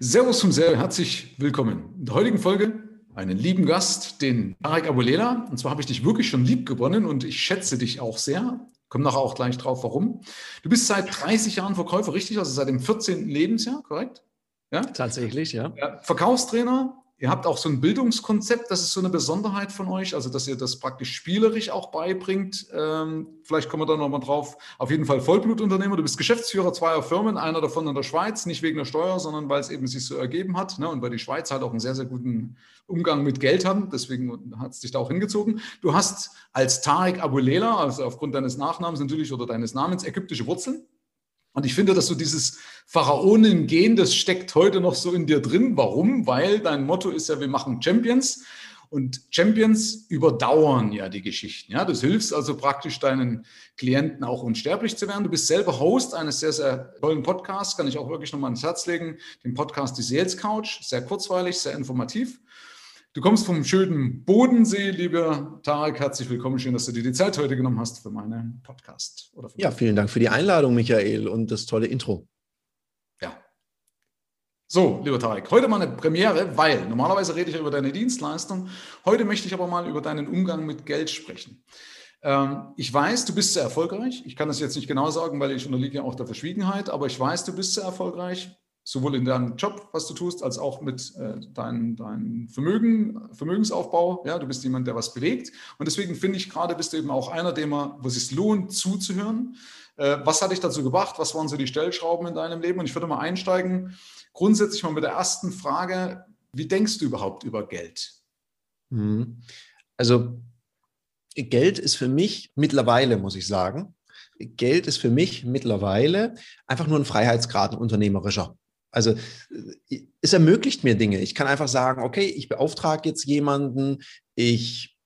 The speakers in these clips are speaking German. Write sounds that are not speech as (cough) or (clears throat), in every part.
Servus vom Sehr, herzlich willkommen. In der heutigen Folge einen lieben Gast, den Tarek Abulela. Und zwar habe ich dich wirklich schon lieb gewonnen und ich schätze dich auch sehr. Kommen nachher auch gleich drauf, warum. Du bist seit 30 Jahren Verkäufer, richtig? Also seit dem 14. Lebensjahr, korrekt? Ja? Tatsächlich, ja. Verkaufstrainer, Ihr habt auch so ein Bildungskonzept, das ist so eine Besonderheit von euch, also dass ihr das praktisch spielerisch auch beibringt. Ähm, vielleicht kommen wir da nochmal drauf. Auf jeden Fall Vollblutunternehmer. Du bist Geschäftsführer zweier Firmen, einer davon in der Schweiz, nicht wegen der Steuer, sondern weil es eben sich so ergeben hat ne? und weil die Schweiz halt auch einen sehr, sehr guten Umgang mit Geld hat. Deswegen hat es dich da auch hingezogen. Du hast als Tarek Abulela, also aufgrund deines Nachnamens natürlich oder deines Namens, ägyptische Wurzeln. Und ich finde, dass so dieses Pharaonen-Gen, das steckt heute noch so in dir drin. Warum? Weil dein Motto ist ja, wir machen Champions. Und Champions überdauern ja die Geschichten. Ja, das hilft also praktisch deinen Klienten auch unsterblich zu werden. Du bist selber Host eines sehr, sehr tollen Podcasts, kann ich auch wirklich nochmal ans Herz legen. Den Podcast Die Sales Couch, sehr kurzweilig, sehr informativ. Du kommst vom schönen Bodensee, lieber Tarek. Herzlich willkommen. Schön, dass du dir die Zeit heute genommen hast für meinen Podcast. ja, vielen Dank für die Einladung, Michael, und das tolle Intro. Ja. So, lieber Tarek, heute mal eine Premiere, weil normalerweise rede ich ja über deine Dienstleistung. Heute möchte ich aber mal über deinen Umgang mit Geld sprechen. Ähm, ich weiß, du bist sehr erfolgreich. Ich kann das jetzt nicht genau sagen, weil ich unterliege ja auch der Verschwiegenheit, aber ich weiß, du bist sehr erfolgreich sowohl in deinem Job, was du tust, als auch mit äh, deinem dein Vermögen, Vermögensaufbau. Ja, du bist jemand, der was bewegt. Und deswegen finde ich gerade, bist du eben auch einer, dem es sich lohnt, zuzuhören. Äh, was hat dich dazu gebracht? Was waren so die Stellschrauben in deinem Leben? Und ich würde mal einsteigen, grundsätzlich mal mit der ersten Frage. Wie denkst du überhaupt über Geld? Mhm. Also, Geld ist für mich mittlerweile, muss ich sagen, Geld ist für mich mittlerweile einfach nur ein Freiheitsgrad, ein unternehmerischer. Also äh, es ermöglicht mir Dinge. Ich kann einfach sagen, okay, ich beauftrage jetzt jemanden, ich,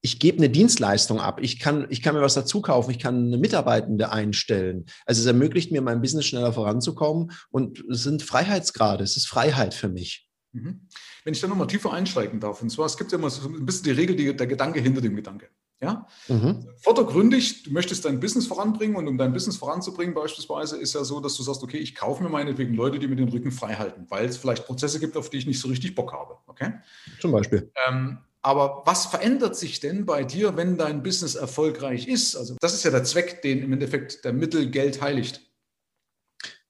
ich gebe eine Dienstleistung ab, ich kann, ich kann mir was dazu kaufen, ich kann eine Mitarbeitende einstellen. Also es ermöglicht mir, mein Business schneller voranzukommen und es sind Freiheitsgrade, es ist Freiheit für mich. Mhm. Wenn ich da nochmal tiefer einsteigen darf, und zwar, es gibt ja immer so ein bisschen die Regel, die, der Gedanke hinter dem Gedanke. Ja? Mhm. Vordergründig, du möchtest dein Business voranbringen und um dein Business voranzubringen beispielsweise ist ja so, dass du sagst, okay, ich kaufe mir meinetwegen Leute, die mir den Rücken frei halten, weil es vielleicht Prozesse gibt, auf die ich nicht so richtig Bock habe. Okay? Zum Beispiel. Ähm, aber was verändert sich denn bei dir, wenn dein Business erfolgreich ist? Also das ist ja der Zweck, den im Endeffekt der Mittel Geld heiligt.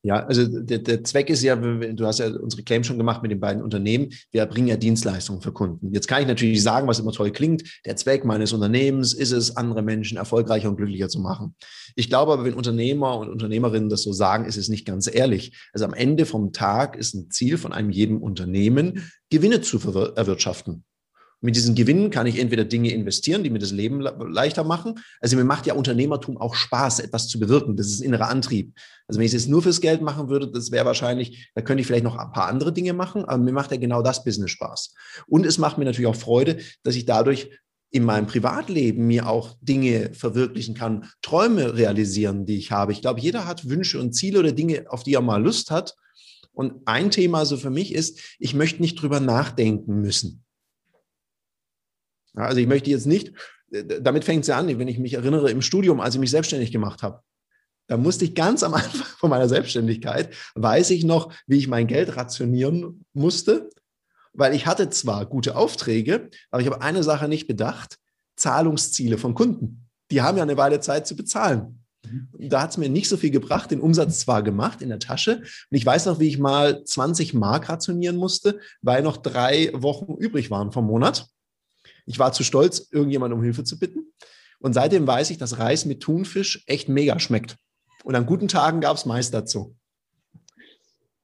Ja, also der, der Zweck ist ja, du hast ja unsere Claim schon gemacht mit den beiden Unternehmen, wir bringen ja Dienstleistungen für Kunden. Jetzt kann ich natürlich sagen, was immer toll klingt, der Zweck meines Unternehmens ist es, andere Menschen erfolgreicher und glücklicher zu machen. Ich glaube aber, wenn Unternehmer und Unternehmerinnen das so sagen, ist es nicht ganz ehrlich. Also am Ende vom Tag ist ein Ziel von einem jedem Unternehmen, Gewinne zu erwirtschaften. Mit diesen Gewinnen kann ich entweder Dinge investieren, die mir das Leben leichter machen. Also mir macht ja Unternehmertum auch Spaß, etwas zu bewirken. Das ist innerer Antrieb. Also wenn ich es jetzt nur fürs Geld machen würde, das wäre wahrscheinlich, da könnte ich vielleicht noch ein paar andere Dinge machen, aber mir macht ja genau das Business Spaß. Und es macht mir natürlich auch Freude, dass ich dadurch in meinem Privatleben mir auch Dinge verwirklichen kann, Träume realisieren, die ich habe. Ich glaube, jeder hat Wünsche und Ziele oder Dinge, auf die er mal Lust hat. Und ein Thema so für mich ist, ich möchte nicht drüber nachdenken müssen. Also ich möchte jetzt nicht, äh, damit fängt es ja an, wenn ich mich erinnere im Studium, als ich mich selbstständig gemacht habe. Da musste ich ganz am (laughs) Anfang von meiner Selbstständigkeit, weiß ich noch, wie ich mein Geld rationieren musste, weil ich hatte zwar gute Aufträge, aber ich habe eine Sache nicht bedacht, Zahlungsziele von Kunden. Die haben ja eine Weile Zeit zu bezahlen. Mhm. Da hat es mir nicht so viel gebracht, den Umsatz zwar gemacht in der Tasche. Und ich weiß noch, wie ich mal 20 Mark rationieren musste, weil noch drei Wochen übrig waren vom Monat. Ich war zu stolz, irgendjemand um Hilfe zu bitten. Und seitdem weiß ich, dass Reis mit Thunfisch echt mega schmeckt. Und an guten Tagen gab es Mais dazu.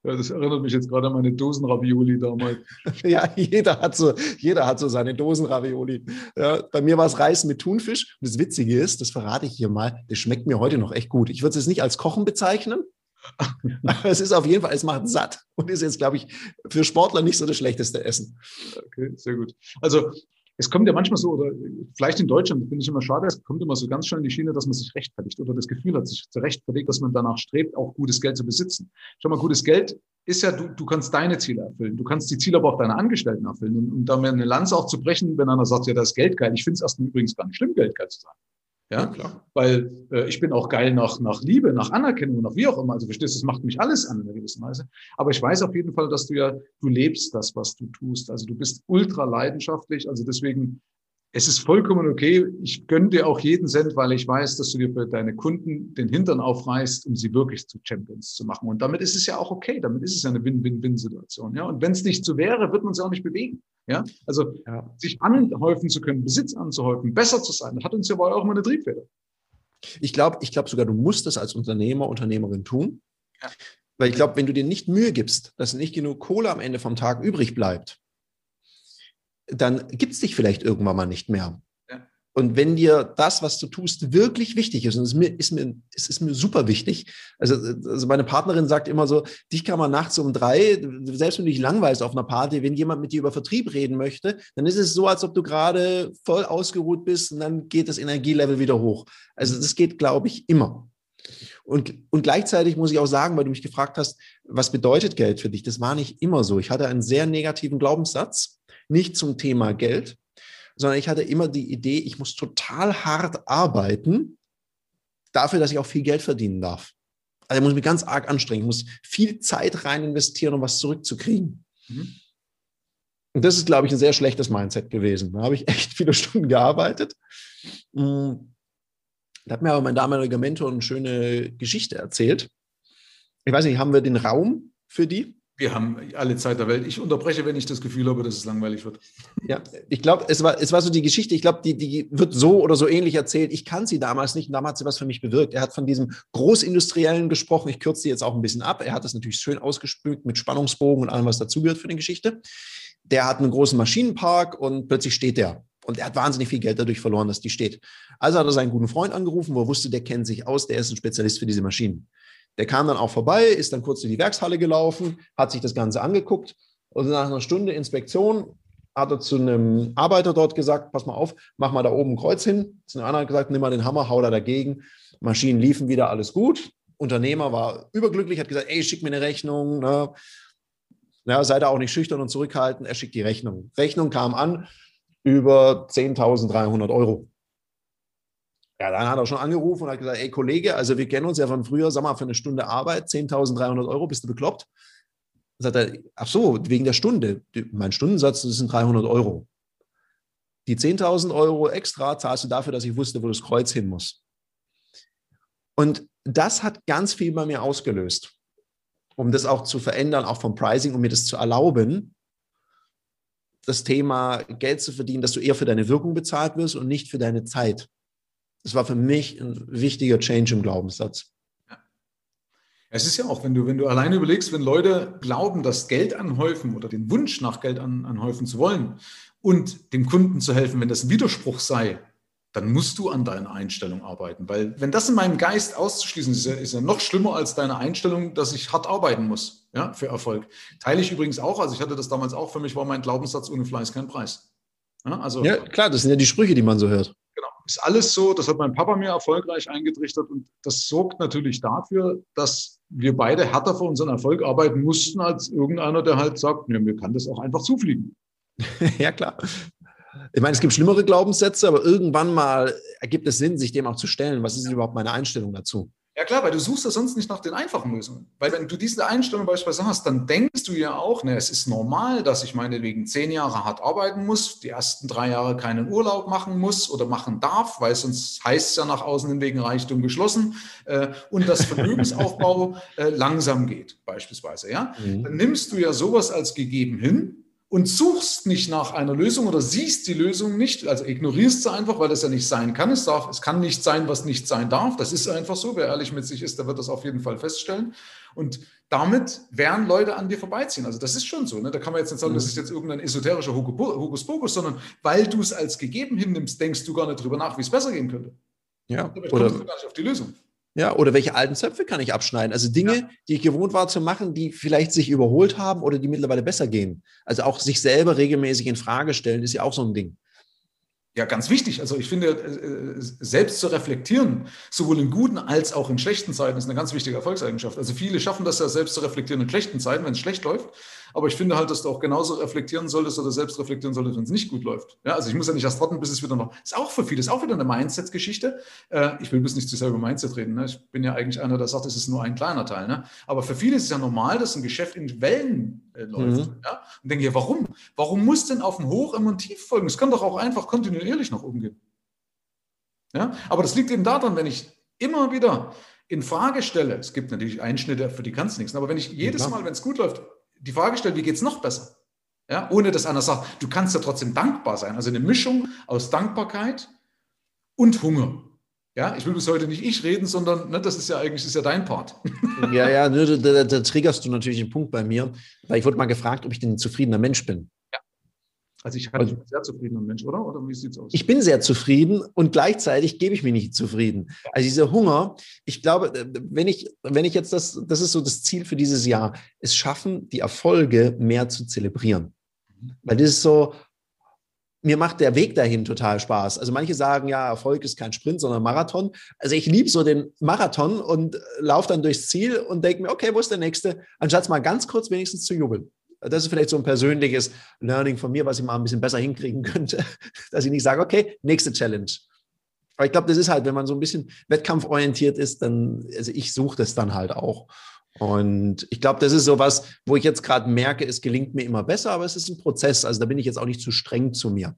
Ja, das erinnert mich jetzt gerade an meine Dosenravioli damals. (laughs) ja, jeder hat so, jeder hat so seine Dosenravioli. Ja, bei mir war es Reis mit Thunfisch. Und das Witzige ist, das verrate ich hier mal, das schmeckt mir heute noch echt gut. Ich würde es jetzt nicht als Kochen bezeichnen, (laughs) aber es ist auf jeden Fall, es macht satt und ist jetzt, glaube ich, für Sportler nicht so das schlechteste Essen. Okay, sehr gut. Also es kommt ja manchmal so, oder vielleicht in Deutschland, finde ich immer schade, es kommt immer so ganz schnell in die Schiene, dass man sich rechtfertigt oder das Gefühl hat, sich zu rechtfertigen, dass man danach strebt, auch gutes Geld zu besitzen. Schau mal, gutes Geld ist ja, du, du kannst deine Ziele erfüllen. Du kannst die Ziele aber auch deiner Angestellten erfüllen. Und, und da mir eine Lanze auch zu brechen, wenn einer sagt, ja, das ist Geld geil. Ich finde es erstmal übrigens gar nicht schlimm, Geld geil zu sein. Ja, klar. Weil äh, ich bin auch geil nach, nach Liebe, nach Anerkennung, nach wie auch immer. Also verstehst du, das macht mich alles an in einer gewissen Weise. Aber ich weiß auf jeden Fall, dass du ja, du lebst das, was du tust. Also du bist ultra leidenschaftlich. Also deswegen es ist vollkommen okay. Ich gönne dir auch jeden Cent, weil ich weiß, dass du dir für deine Kunden den Hintern aufreißt, um sie wirklich zu Champions zu machen. Und damit ist es ja auch okay. Damit ist es ja eine Win-Win-Win-Situation. Ja, und wenn es nicht so wäre, wird man sie auch nicht bewegen. Ja, also ja. sich anhäufen zu können, Besitz anzuhäufen, besser zu sein, das hat uns ja wohl auch immer eine Triebfeder. Ich glaube, ich glaube sogar, du musst das als Unternehmer, Unternehmerin tun. Ja. Weil ich glaube, wenn du dir nicht Mühe gibst, dass nicht genug Kohle am Ende vom Tag übrig bleibt, dann gibt es dich vielleicht irgendwann mal nicht mehr. Und wenn dir das, was du tust, wirklich wichtig ist, und es ist mir, ist mir, es ist mir super wichtig, also, also meine Partnerin sagt immer so, dich kann man nachts um drei, selbst wenn du dich langweilst auf einer Party, wenn jemand mit dir über Vertrieb reden möchte, dann ist es so, als ob du gerade voll ausgeruht bist und dann geht das Energielevel wieder hoch. Also das geht, glaube ich, immer. Und, und gleichzeitig muss ich auch sagen, weil du mich gefragt hast, was bedeutet Geld für dich? Das war nicht immer so. Ich hatte einen sehr negativen Glaubenssatz nicht zum Thema Geld, sondern ich hatte immer die Idee, ich muss total hart arbeiten dafür, dass ich auch viel Geld verdienen darf. Also ich muss mich ganz arg anstrengen, ich muss viel Zeit rein investieren, um was zurückzukriegen. Mhm. Und das ist, glaube ich, ein sehr schlechtes Mindset gewesen. Da habe ich (laughs) echt viele Stunden gearbeitet. Mm. Da hat mir aber mein damaliger Mentor eine schöne Geschichte erzählt. Ich weiß nicht, haben wir den Raum für die? Wir haben alle Zeit der Welt. Ich unterbreche, wenn ich das Gefühl habe, dass es langweilig wird. Ja, ich glaube, es war, es war so die Geschichte, ich glaube, die, die wird so oder so ähnlich erzählt. Ich kann sie damals nicht und damals hat sie was für mich bewirkt. Er hat von diesem Großindustriellen gesprochen. Ich kürze sie jetzt auch ein bisschen ab. Er hat das natürlich schön ausgespült mit Spannungsbogen und allem, was dazugehört für die Geschichte. Der hat einen großen Maschinenpark und plötzlich steht der. Und er hat wahnsinnig viel Geld dadurch verloren, dass die steht. Also hat er seinen guten Freund angerufen, wo er wusste, der kennt sich aus, der ist ein Spezialist für diese Maschinen. Der kam dann auch vorbei, ist dann kurz in die Werkshalle gelaufen, hat sich das Ganze angeguckt und nach einer Stunde Inspektion hat er zu einem Arbeiter dort gesagt, pass mal auf, mach mal da oben ein Kreuz hin. Zu einem anderen gesagt, nimm mal den Hammer, hau da dagegen. Maschinen liefen wieder, alles gut. Unternehmer war überglücklich, hat gesagt, ey, schick mir eine Rechnung. Ne? Ja, sei da auch nicht schüchtern und zurückhaltend. Er schickt die Rechnung. Rechnung kam an über 10.300 Euro. Ja, dann hat er schon angerufen und hat gesagt, ey Kollege, also wir kennen uns ja von früher, sag mal, für eine Stunde Arbeit, 10.300 Euro, bist du bekloppt? Dann sagt er, ach so, wegen der Stunde. Mein Stundensatz, das sind 300 Euro. Die 10.000 Euro extra zahlst du dafür, dass ich wusste, wo das Kreuz hin muss. Und das hat ganz viel bei mir ausgelöst, um das auch zu verändern, auch vom Pricing, um mir das zu erlauben, das Thema Geld zu verdienen, dass du eher für deine Wirkung bezahlt wirst und nicht für deine Zeit. Das war für mich ein wichtiger Change im Glaubenssatz. Es ist ja auch, wenn du, wenn du alleine überlegst, wenn Leute glauben, das Geld anhäufen oder den Wunsch nach Geld an, anhäufen zu wollen und dem Kunden zu helfen, wenn das ein Widerspruch sei, dann musst du an deiner Einstellung arbeiten. Weil wenn das in meinem Geist auszuschließen ist, ist ja, ist ja noch schlimmer als deine Einstellung, dass ich hart arbeiten muss ja, für Erfolg. Teile ich übrigens auch, also ich hatte das damals auch, für mich war mein Glaubenssatz ohne Fleiß kein Preis. Ja, also, ja klar, das sind ja die Sprüche, die man so hört. Ist alles so, das hat mein Papa mir erfolgreich eingetrichtert und das sorgt natürlich dafür, dass wir beide härter für unseren Erfolg arbeiten mussten, als irgendeiner, der halt sagt, nee, mir kann das auch einfach zufliegen. (laughs) ja, klar. Ich meine, es gibt schlimmere Glaubenssätze, aber irgendwann mal ergibt es Sinn, sich dem auch zu stellen. Was ist überhaupt meine Einstellung dazu? Ja klar, weil du suchst ja sonst nicht nach den einfachen Lösungen. Weil wenn du diese Einstellung beispielsweise hast, dann denkst du ja auch, ne, es ist normal, dass ich meinetwegen zehn Jahre hart arbeiten muss, die ersten drei Jahre keinen Urlaub machen muss oder machen darf, weil sonst heißt es ja nach außen hin wegen Reichtum geschlossen äh, und das Vermögensaufbau äh, langsam geht beispielsweise. Ja? Mhm. Dann nimmst du ja sowas als gegeben hin und suchst nicht nach einer Lösung oder siehst die Lösung nicht, also ignorierst sie einfach, weil das ja nicht sein kann. Es, darf, es kann nicht sein, was nicht sein darf. Das ist einfach so. Wer ehrlich mit sich ist, der wird das auf jeden Fall feststellen. Und damit werden Leute an dir vorbeiziehen. Also das ist schon so. Ne? Da kann man jetzt nicht sagen, das ist jetzt irgendein esoterischer Hokuspokus, sondern weil du es als gegeben hinnimmst, denkst du gar nicht drüber nach, wie es besser gehen könnte. Ja, Damit oder, kommst du gar nicht auf die Lösung. Ja, oder welche alten Zöpfe kann ich abschneiden? Also Dinge, ja. die ich gewohnt war zu machen, die vielleicht sich überholt haben oder die mittlerweile besser gehen. Also auch sich selber regelmäßig in Frage stellen, ist ja auch so ein Ding. Ja, ganz wichtig. Also ich finde, äh, selbst zu reflektieren, sowohl in guten als auch in schlechten Zeiten, ist eine ganz wichtige Erfolgseigenschaft. Also viele schaffen das ja selbst zu reflektieren in schlechten Zeiten, wenn es schlecht läuft. Aber ich finde halt, dass du auch genauso reflektieren solltest oder selbst reflektieren solltest, wenn es nicht gut läuft. Ja, also ich muss ja nicht erst warten, bis es wieder noch. Ist auch für viele, ist auch wieder eine Mindset-Geschichte. Äh, ich will bis nicht zu sehr über Mindset reden. Ne? Ich bin ja eigentlich einer, der sagt, es ist nur ein kleiner Teil. Ne? Aber für viele ist es ja normal, dass ein Geschäft in Wellen äh, läuft. Mhm. Ja? Und denke ich, warum? Warum muss denn auf dem Hoch immer ein Tief folgen? Es kann doch auch einfach kontinuierlich nach oben gehen. Ja? Aber das liegt eben daran, wenn ich immer wieder in Frage stelle, es gibt natürlich Einschnitte, für die kannst du nichts, aber wenn ich jedes Mal, wenn es gut läuft, die Frage stellt, wie geht es noch besser? Ja, ohne dass einer sagt, du kannst ja trotzdem dankbar sein. Also eine Mischung aus Dankbarkeit und Hunger. Ja, ich will bis heute nicht ich reden, sondern ne, das ist ja eigentlich ist ja dein Part. Ja, ja, da, da, da triggerst du natürlich einen Punkt bei mir, weil ich wurde mal gefragt, ob ich denn ein zufriedener Mensch bin. Also ich halte mich ein sehr zufriedener Mensch, oder? Oder wie sieht es aus? Ich bin sehr zufrieden und gleichzeitig gebe ich mich nicht zufrieden. Also dieser Hunger, ich glaube, äh, wenn ich, wenn ich jetzt das, das ist so das Ziel für dieses Jahr, es schaffen, die Erfolge mehr zu zelebrieren. Mhm. Weil das ist so, mir macht der Weg dahin total Spaß. Also manche sagen, ja, Erfolg ist kein Sprint, sondern Marathon. Also ich liebe so den Marathon und laufe dann durchs Ziel und denke mir, okay, wo ist der nächste? Anstatt mal ganz kurz wenigstens zu jubeln das ist vielleicht so ein persönliches Learning von mir, was ich mal ein bisschen besser hinkriegen (laughs) könnte, dass ich nicht sage, okay, nächste Challenge. Aber ich glaube, das ist halt, wenn man so ein bisschen wettkampforientiert ist, dann, also ich suche das dann halt auch. Und ich glaube, das ist so was, wo ich jetzt gerade merke, es gelingt mir immer besser, aber es ist ein Prozess. Also da bin ich jetzt auch nicht zu streng zu mir.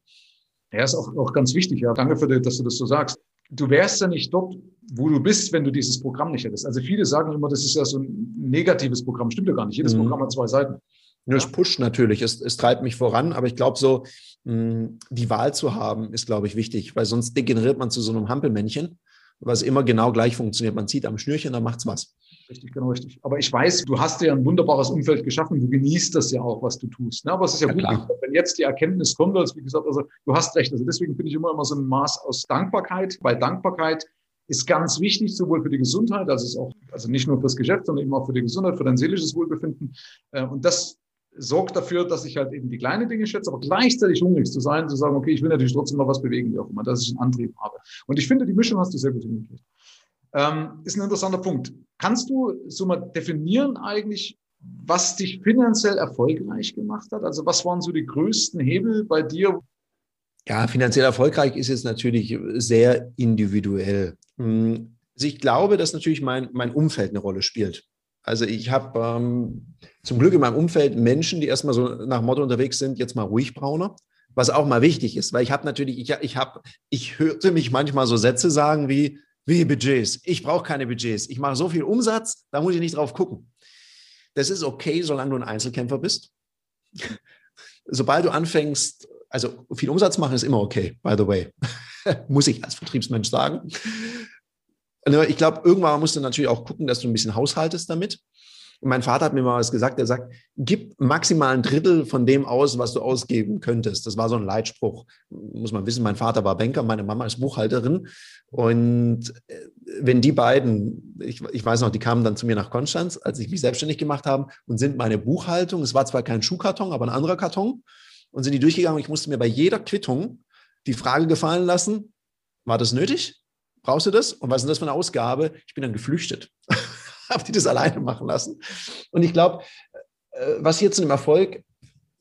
Ja, ist auch, auch ganz wichtig. Ja, danke für, dass du das so sagst. Du wärst ja nicht dort, wo du bist, wenn du dieses Programm nicht hättest. Also viele sagen immer, das ist ja so ein negatives Programm. Stimmt ja gar nicht. Jedes mhm. Programm hat zwei Seiten. Nur es pusht natürlich, es, es treibt mich voran, aber ich glaube so, mh, hm, die Wahl zu haben, ist, glaube ich, wichtig, weil sonst degeneriert man zu so einem Hampelmännchen, was immer genau gleich funktioniert. Man zieht am Schnürchen, dann macht's was. Richtig, genau richtig. Aber ich weiß, du hast dir ein wunderbares Umfeld geschaffen, du genießt das ja auch, was du tust. Ne? Aber es ist ja, ja gut, klar. wenn jetzt die Erkenntnis kommt, also wie gesagt, also du hast recht. Also deswegen finde ich immer immer so ein Maß aus Dankbarkeit, weil Dankbarkeit ist ganz wichtig, sowohl für die Gesundheit, also ist auch, also nicht nur fürs Geschäft, sondern eben auch für die Gesundheit, für dein seelisches Wohlbefinden. Äh, und das sorgt dafür, dass ich halt eben die kleinen Dinge schätze, aber gleichzeitig hungrig zu sein, zu sagen, okay, ich will natürlich trotzdem noch was bewegen, wie auch immer, dass ich einen Antrieb habe. Und ich finde, die Mischung hast du sehr gut hingekriegt. Ähm, ist ein interessanter Punkt. Kannst du so mal definieren eigentlich, was dich finanziell erfolgreich gemacht hat? Also was waren so die größten Hebel bei dir? Ja, finanziell erfolgreich ist jetzt natürlich sehr individuell. Hm, also ich glaube, dass natürlich mein, mein Umfeld eine Rolle spielt. Also ich habe ähm, zum Glück in meinem Umfeld Menschen, die erstmal so nach Motto unterwegs sind, jetzt mal ruhig brauner, was auch mal wichtig ist, weil ich habe natürlich, ich, ich habe, ich hörte mich manchmal so Sätze sagen wie, wie Budgets, ich brauche keine Budgets, ich mache so viel Umsatz, da muss ich nicht drauf gucken. Das ist okay, solange du ein Einzelkämpfer bist. (laughs) Sobald du anfängst, also viel Umsatz machen ist immer okay, by the way, (laughs) muss ich als Vertriebsmensch sagen. Ne, ich glaube, irgendwann musst du natürlich auch gucken, dass du ein bisschen haushaltest damit. Und mein Vater hat mir mal was gesagt, er sagt, gib maximal ein Drittel von dem aus, was du ausgeben könntest. Das war so ein Leitspruch. Muss man wissen, mein Vater war Banker, meine Mama ist Buchhalterin. Und äh, wenn die beiden, ich, ich weiß noch, die kamen dann zu mir nach Konstanz, als ich mich selbstständig gemacht habe und sind meine Buchhaltung, es war zwar kein Schuhkarton, aber ein anderer Karton, und sind die durchgegangen. Ich musste mir bei jeder Quittung die Frage gefallen lassen, war das nötig? Brauchst du das? Und was ist das für eine Ausgabe? Ich bin dann geflüchtet. (laughs) Habe die das alleine machen lassen. Und ich glaube, äh, was hier zu einem Erfolg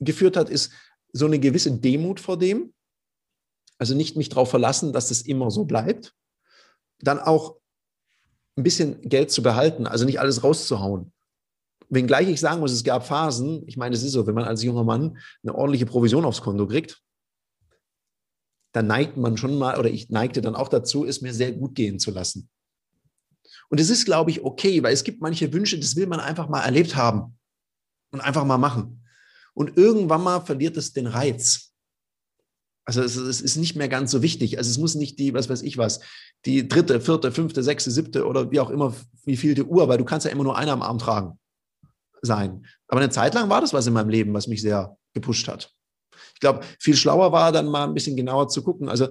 geführt hat, ist so eine gewisse Demut vor dem. Also nicht mich darauf verlassen, dass das immer so bleibt. Dann auch ein bisschen Geld zu behalten, also nicht alles rauszuhauen. Wenngleich ich sagen muss, es gab Phasen, ich meine, es ist so, wenn man als junger Mann eine ordentliche Provision aufs Konto kriegt, da neigt man schon mal, oder ich neigte dann auch dazu, es mir sehr gut gehen zu lassen. Und es ist, glaube ich, okay, weil es gibt manche Wünsche, das will man einfach mal erlebt haben und einfach mal machen. Und irgendwann mal verliert es den Reiz. Also es, es, ist nicht mehr ganz so wichtig. Also es muss nicht die, was weiß ich was, die dritte, vierte, fünfte, sechste, siebte oder wie auch immer, wie viel die Uhr, weil du kannst ja immer nur einer am Arm tragen sein. Aber eine Zeit lang war das was in meinem Leben, was mich sehr gepusht hat glaube, viel schlauer war dann mal ein bisschen genauer zu gucken. Also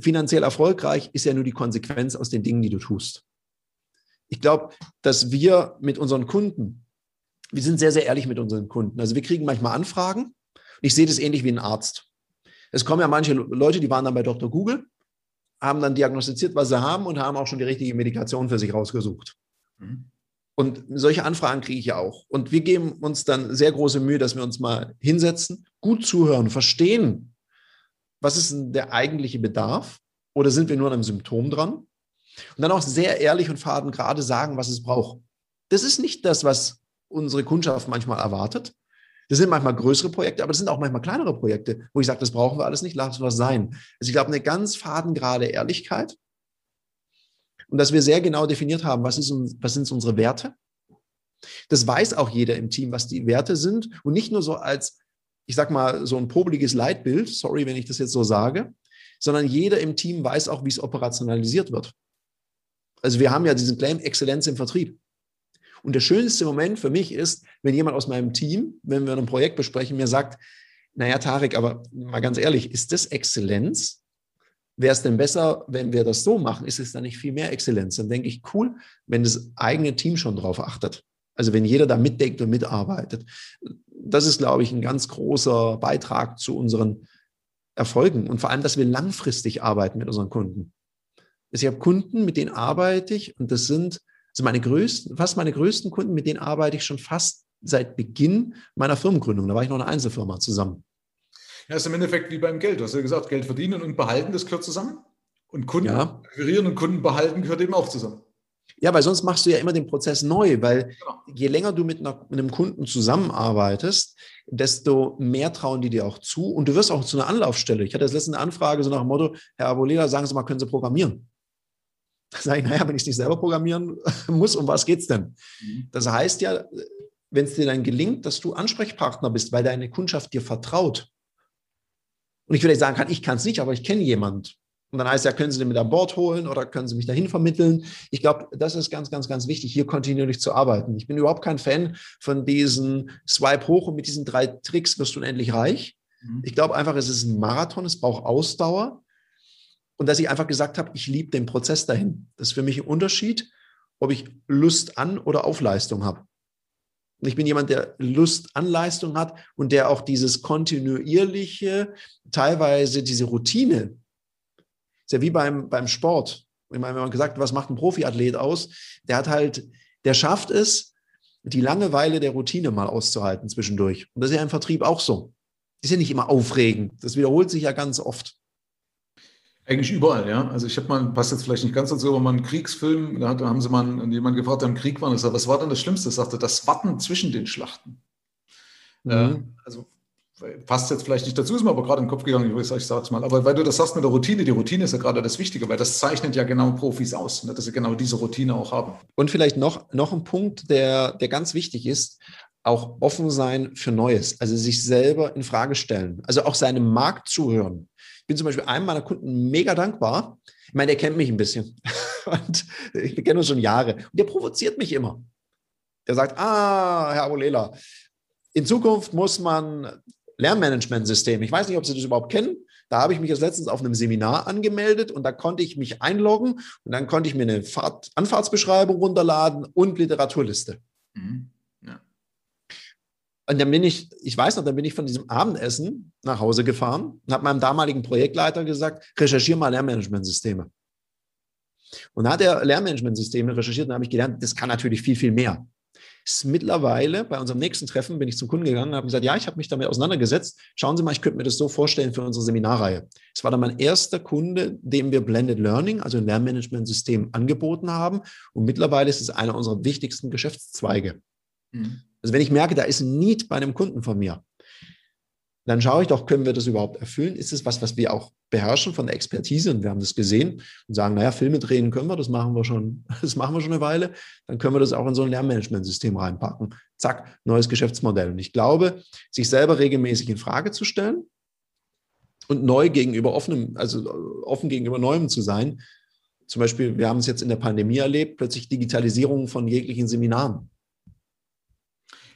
finanziell erfolgreich ist ja nur die Konsequenz aus den Dingen, die du tust. Ich glaube, dass wir mit unseren Kunden, wir sind sehr, sehr ehrlich mit unseren Kunden. Also wir kriegen manchmal Anfragen. Ich sehe das ähnlich wie ein Arzt. Es kommen ja manche Leute, die waren dann bei Dr. Google, haben dann diagnostiziert, was sie haben und haben auch schon die richtige Medikation für sich rausgesucht. Mhm. Und solche Anfragen kriege ich ja auch. Und wir geben uns dann sehr große Mühe, dass wir uns mal hinsetzen, gut zuhören, verstehen, was ist der eigentliche Bedarf oder sind wir nur an einem Symptom dran? Und dann auch sehr ehrlich und faden gerade sagen, was es braucht. Das ist nicht das, was unsere Kundschaft manchmal erwartet. Das sind manchmal größere Projekte, aber das sind auch manchmal kleinere Projekte, wo ich sage, das brauchen wir alles nicht, lass was sein. Also ich glaube, eine ganz fadengerade Ehrlichkeit und dass wir sehr genau definiert haben, was, ist, was sind unsere Werte. Das weiß auch jeder im Team, was die Werte sind und nicht nur so als, ich sag mal, so ein popliges Leitbild, sorry, wenn ich das jetzt so sage, sondern jeder im Team weiß auch, wie es operationalisiert wird. Also wir haben ja diesen Claim Exzellenz im Vertrieb. Und der schönste Moment für mich ist, wenn jemand aus meinem Team, wenn wir ein Projekt besprechen, mir sagt, naja, Tarek, aber mal ganz ehrlich, ist das Exzellenz? Wäre es denn besser, wenn wir das so machen? Ist es dann nicht viel mehr Exzellenz? Dann denke ich, cool, wenn das eigene Team schon drauf achtet. Also wenn jeder da mitdenkt und mitarbeitet. Das ist, glaube ich, ein ganz großer Beitrag zu unseren Erfolgen und vor allem, dass wir langfristig arbeiten mit unseren Kunden. Also ich habe Kunden, mit denen arbeite ich und das sind also meine größten, fast meine größten Kunden, mit denen arbeite ich schon fast seit Beginn meiner Firmengründung. Da war ich noch eine Einzelfirma zusammen. Ja, ist im Endeffekt wie beim Geld. Du hast ja gesagt, Geld verdienen und behalten, das gehört zusammen. Und Kunden ja. akquirieren und Kunden behalten gehört eben auch zusammen. Ja, weil sonst machst du ja immer den Prozess neu, weil genau. je länger du mit, einer, mit, einem Kunden zusammenarbeitest, desto mehr trauen die dir auch zu und du wirst auch zu einer Anlaufstelle. Ich hatte das letzte Anfrage so nach dem Motto, Herr Aboleda, sagen Sie mal, können Sie programmieren? Da sage ich, naja, wenn ich es nicht selber programmieren (laughs) muss, um was geht es denn? Mhm. Das heißt ja, wenn es dir dann gelingt, dass du Ansprechpartner bist, weil deine Kundschaft dir vertraut. Und ich würde sagen kann, ich kann es nicht, aber ich kenne jemand. Und dann heißt ja, können Sie den mit an Bord holen oder können Sie mich dahin vermitteln? Ich glaube, das ist ganz, ganz, ganz wichtig, hier kontinuierlich zu arbeiten. Ich bin überhaupt kein Fan von diesen Swipe hoch und mit diesen drei Tricks wirst du unendlich reich. Mhm. Ich glaube einfach, es ist ein Marathon, es braucht Ausdauer und dass ich einfach gesagt habe, ich liebe den Prozess dahin. Das ist für mich ein Unterschied, ob ich Lust an oder auf Leistung habe. Und ich bin jemand, der Lust an Leistung hat und der auch dieses kontinuierliche, teilweise diese Routine, ist ja wie beim, beim Sport. Ich meine, wenn man gesagt, was macht ein Profiathlet aus? Der hat halt, der schafft es, die Langeweile der Routine mal auszuhalten zwischendurch. Und das ist ja im Vertrieb auch so. Ist ja nicht immer aufregend. Das wiederholt sich ja ganz oft. Eigentlich überall, ja. Also ich habe mal, passt jetzt vielleicht nicht ganz dazu, aber mal einen Kriegsfilm, da haben sie mal jemanden gefragt, der im Krieg war, und sagt, was war denn das Schlimmste? Er sagte, das Warten zwischen den Schlachten. Mhm. Äh, also passt jetzt vielleicht nicht dazu, ist mir aber gerade im Kopf gegangen, ich, sage es mal. Aber weil du das sagst mit der Routine, die Routine ist ja gerade das Wichtige, weil das zeichnet ja genau Profis aus, ne, dass sie genau diese Routine auch haben. Und vielleicht noch, noch ein Punkt, der, der ganz wichtig ist, auch offen sein für Neues, also sich selber in Frage stellen, also auch seinem Markt zuhören. Ich bin zum Beispiel einem meiner Kunden mega dankbar. Ich meine, der kennt mich ein bisschen. (laughs) Und ich kenne uns schon Jahre. Und der provoziert mich immer. Der sagt, ah, Herr Abulela, in Zukunft muss man Lernmanagementsystem. Ich weiß nicht, ob Sie das überhaupt kennen. Da habe ich mich jetzt letztens auf einem Seminar angemeldet und da konnte ich mich einloggen und dann konnte ich mir eine Fahrt, Anfahrtsbeschreibung runterladen und Literaturliste. Mhm. Und dann bin ich, ich weiß noch, dann bin ich von diesem Abendessen nach Hause gefahren und habe meinem damaligen Projektleiter gesagt, recherchiere mal Lernmanagementsysteme. Und dann hat er Lernmanagementsysteme recherchiert und habe ich gelernt, das kann natürlich viel, viel mehr. Ist mittlerweile, bei unserem nächsten Treffen bin ich zum Kunden gegangen und habe gesagt, ja, ich habe mich damit auseinandergesetzt. Schauen Sie mal, ich könnte mir das so vorstellen für unsere Seminarreihe. Es war dann mein erster Kunde, dem wir Blended Learning, also ein Lernmanagementsystem angeboten haben. Und mittlerweile ist es einer unserer wichtigsten Geschäftszweige. Mhm. Also wenn ich merke, da ist ein Need bei einem Kunden von mir, dann schaue ich doch, können wir das überhaupt erfüllen? Ist es was, was wir auch beherrschen von der Expertise? Und wir haben das gesehen und sagen, naja, Filme drehen können wir, das machen wir schon, (laughs) das machen wir schon eine Weile. Dann können wir das auch in so ein Lernmanagementsystem reinpacken. Zack, neues Geschäftsmodell. Und ich glaube, sich selber regelmäßig in Frage zu stellen und neu gegenüber offenem, also offen gegenüber Neuem zu sein. Zum Beispiel, wir haben es jetzt in der Pandemie erlebt, plötzlich Digitalisierung von jeglichen Seminaren.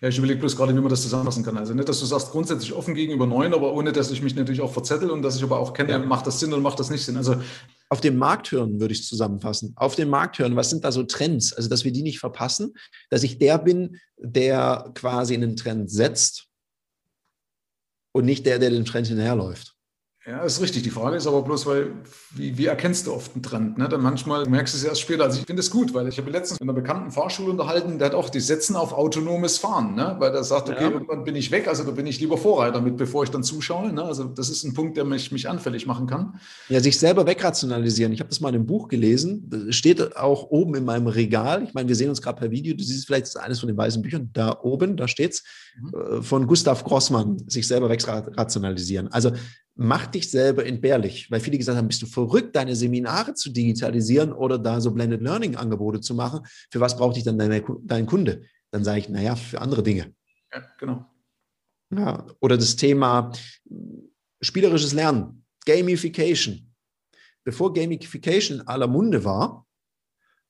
Ja, ich überlege bloß gerade, wie man das zusammenfassen kann. Also nicht, dass du sagst, grundsätzlich offen gegenüber Neuen, aber ohne, dass ich mich natürlich auch verzettel und dass ich aber auch kenne, ja. macht das Sinn oder macht das nicht Sinn. Also auf den Markt hören, würde ich es zusammenfassen. Auf den Markt hören, was sind da so Trends? Also, dass wir die nicht verpassen, dass ich der bin, der quasi einen Trend setzt und nicht der, der den Trend hinterherläuft. Ja, ist richtig. Die Frage ist aber bloß, weil, wie, wie erkennst du oft einen Trend? Ne? Dann manchmal merkst du es erst später. Also ich finde es gut, weil ich habe letztens mit einer bekannten Fahrschule unterhalten, der hat auch, die setzen auf autonomes Fahren, ne? weil der sagt, okay, ja. irgendwann bin ich weg, also da bin ich lieber Vorreiter mit, bevor ich dann zuschaue. Ne? Also das ist ein Punkt, der mich, mich anfällig machen kann. Ja, sich selber wegrationalisieren. Ich habe das mal in einem Buch gelesen. Das steht auch oben in meinem Regal. Ich meine, wir sehen uns gerade per Video. Du siehst vielleicht eines von den weißen Büchern. Da oben, da steht es. Äh, von Gustav Grossmann, sich selber wegrationalisieren. Also mach dich selber entbehrlich, weil viele gesagt haben, bist du verrückt, deine Seminare zu digitalisieren oder da so Blended Learning Angebote zu machen? Für was braucht dich dann deine, dein Kunde? Dann sage ich, naja, für andere Dinge. Ja, genau. Ja, oder das Thema spielerisches Lernen, Gamification. Bevor Gamification in aller Munde war,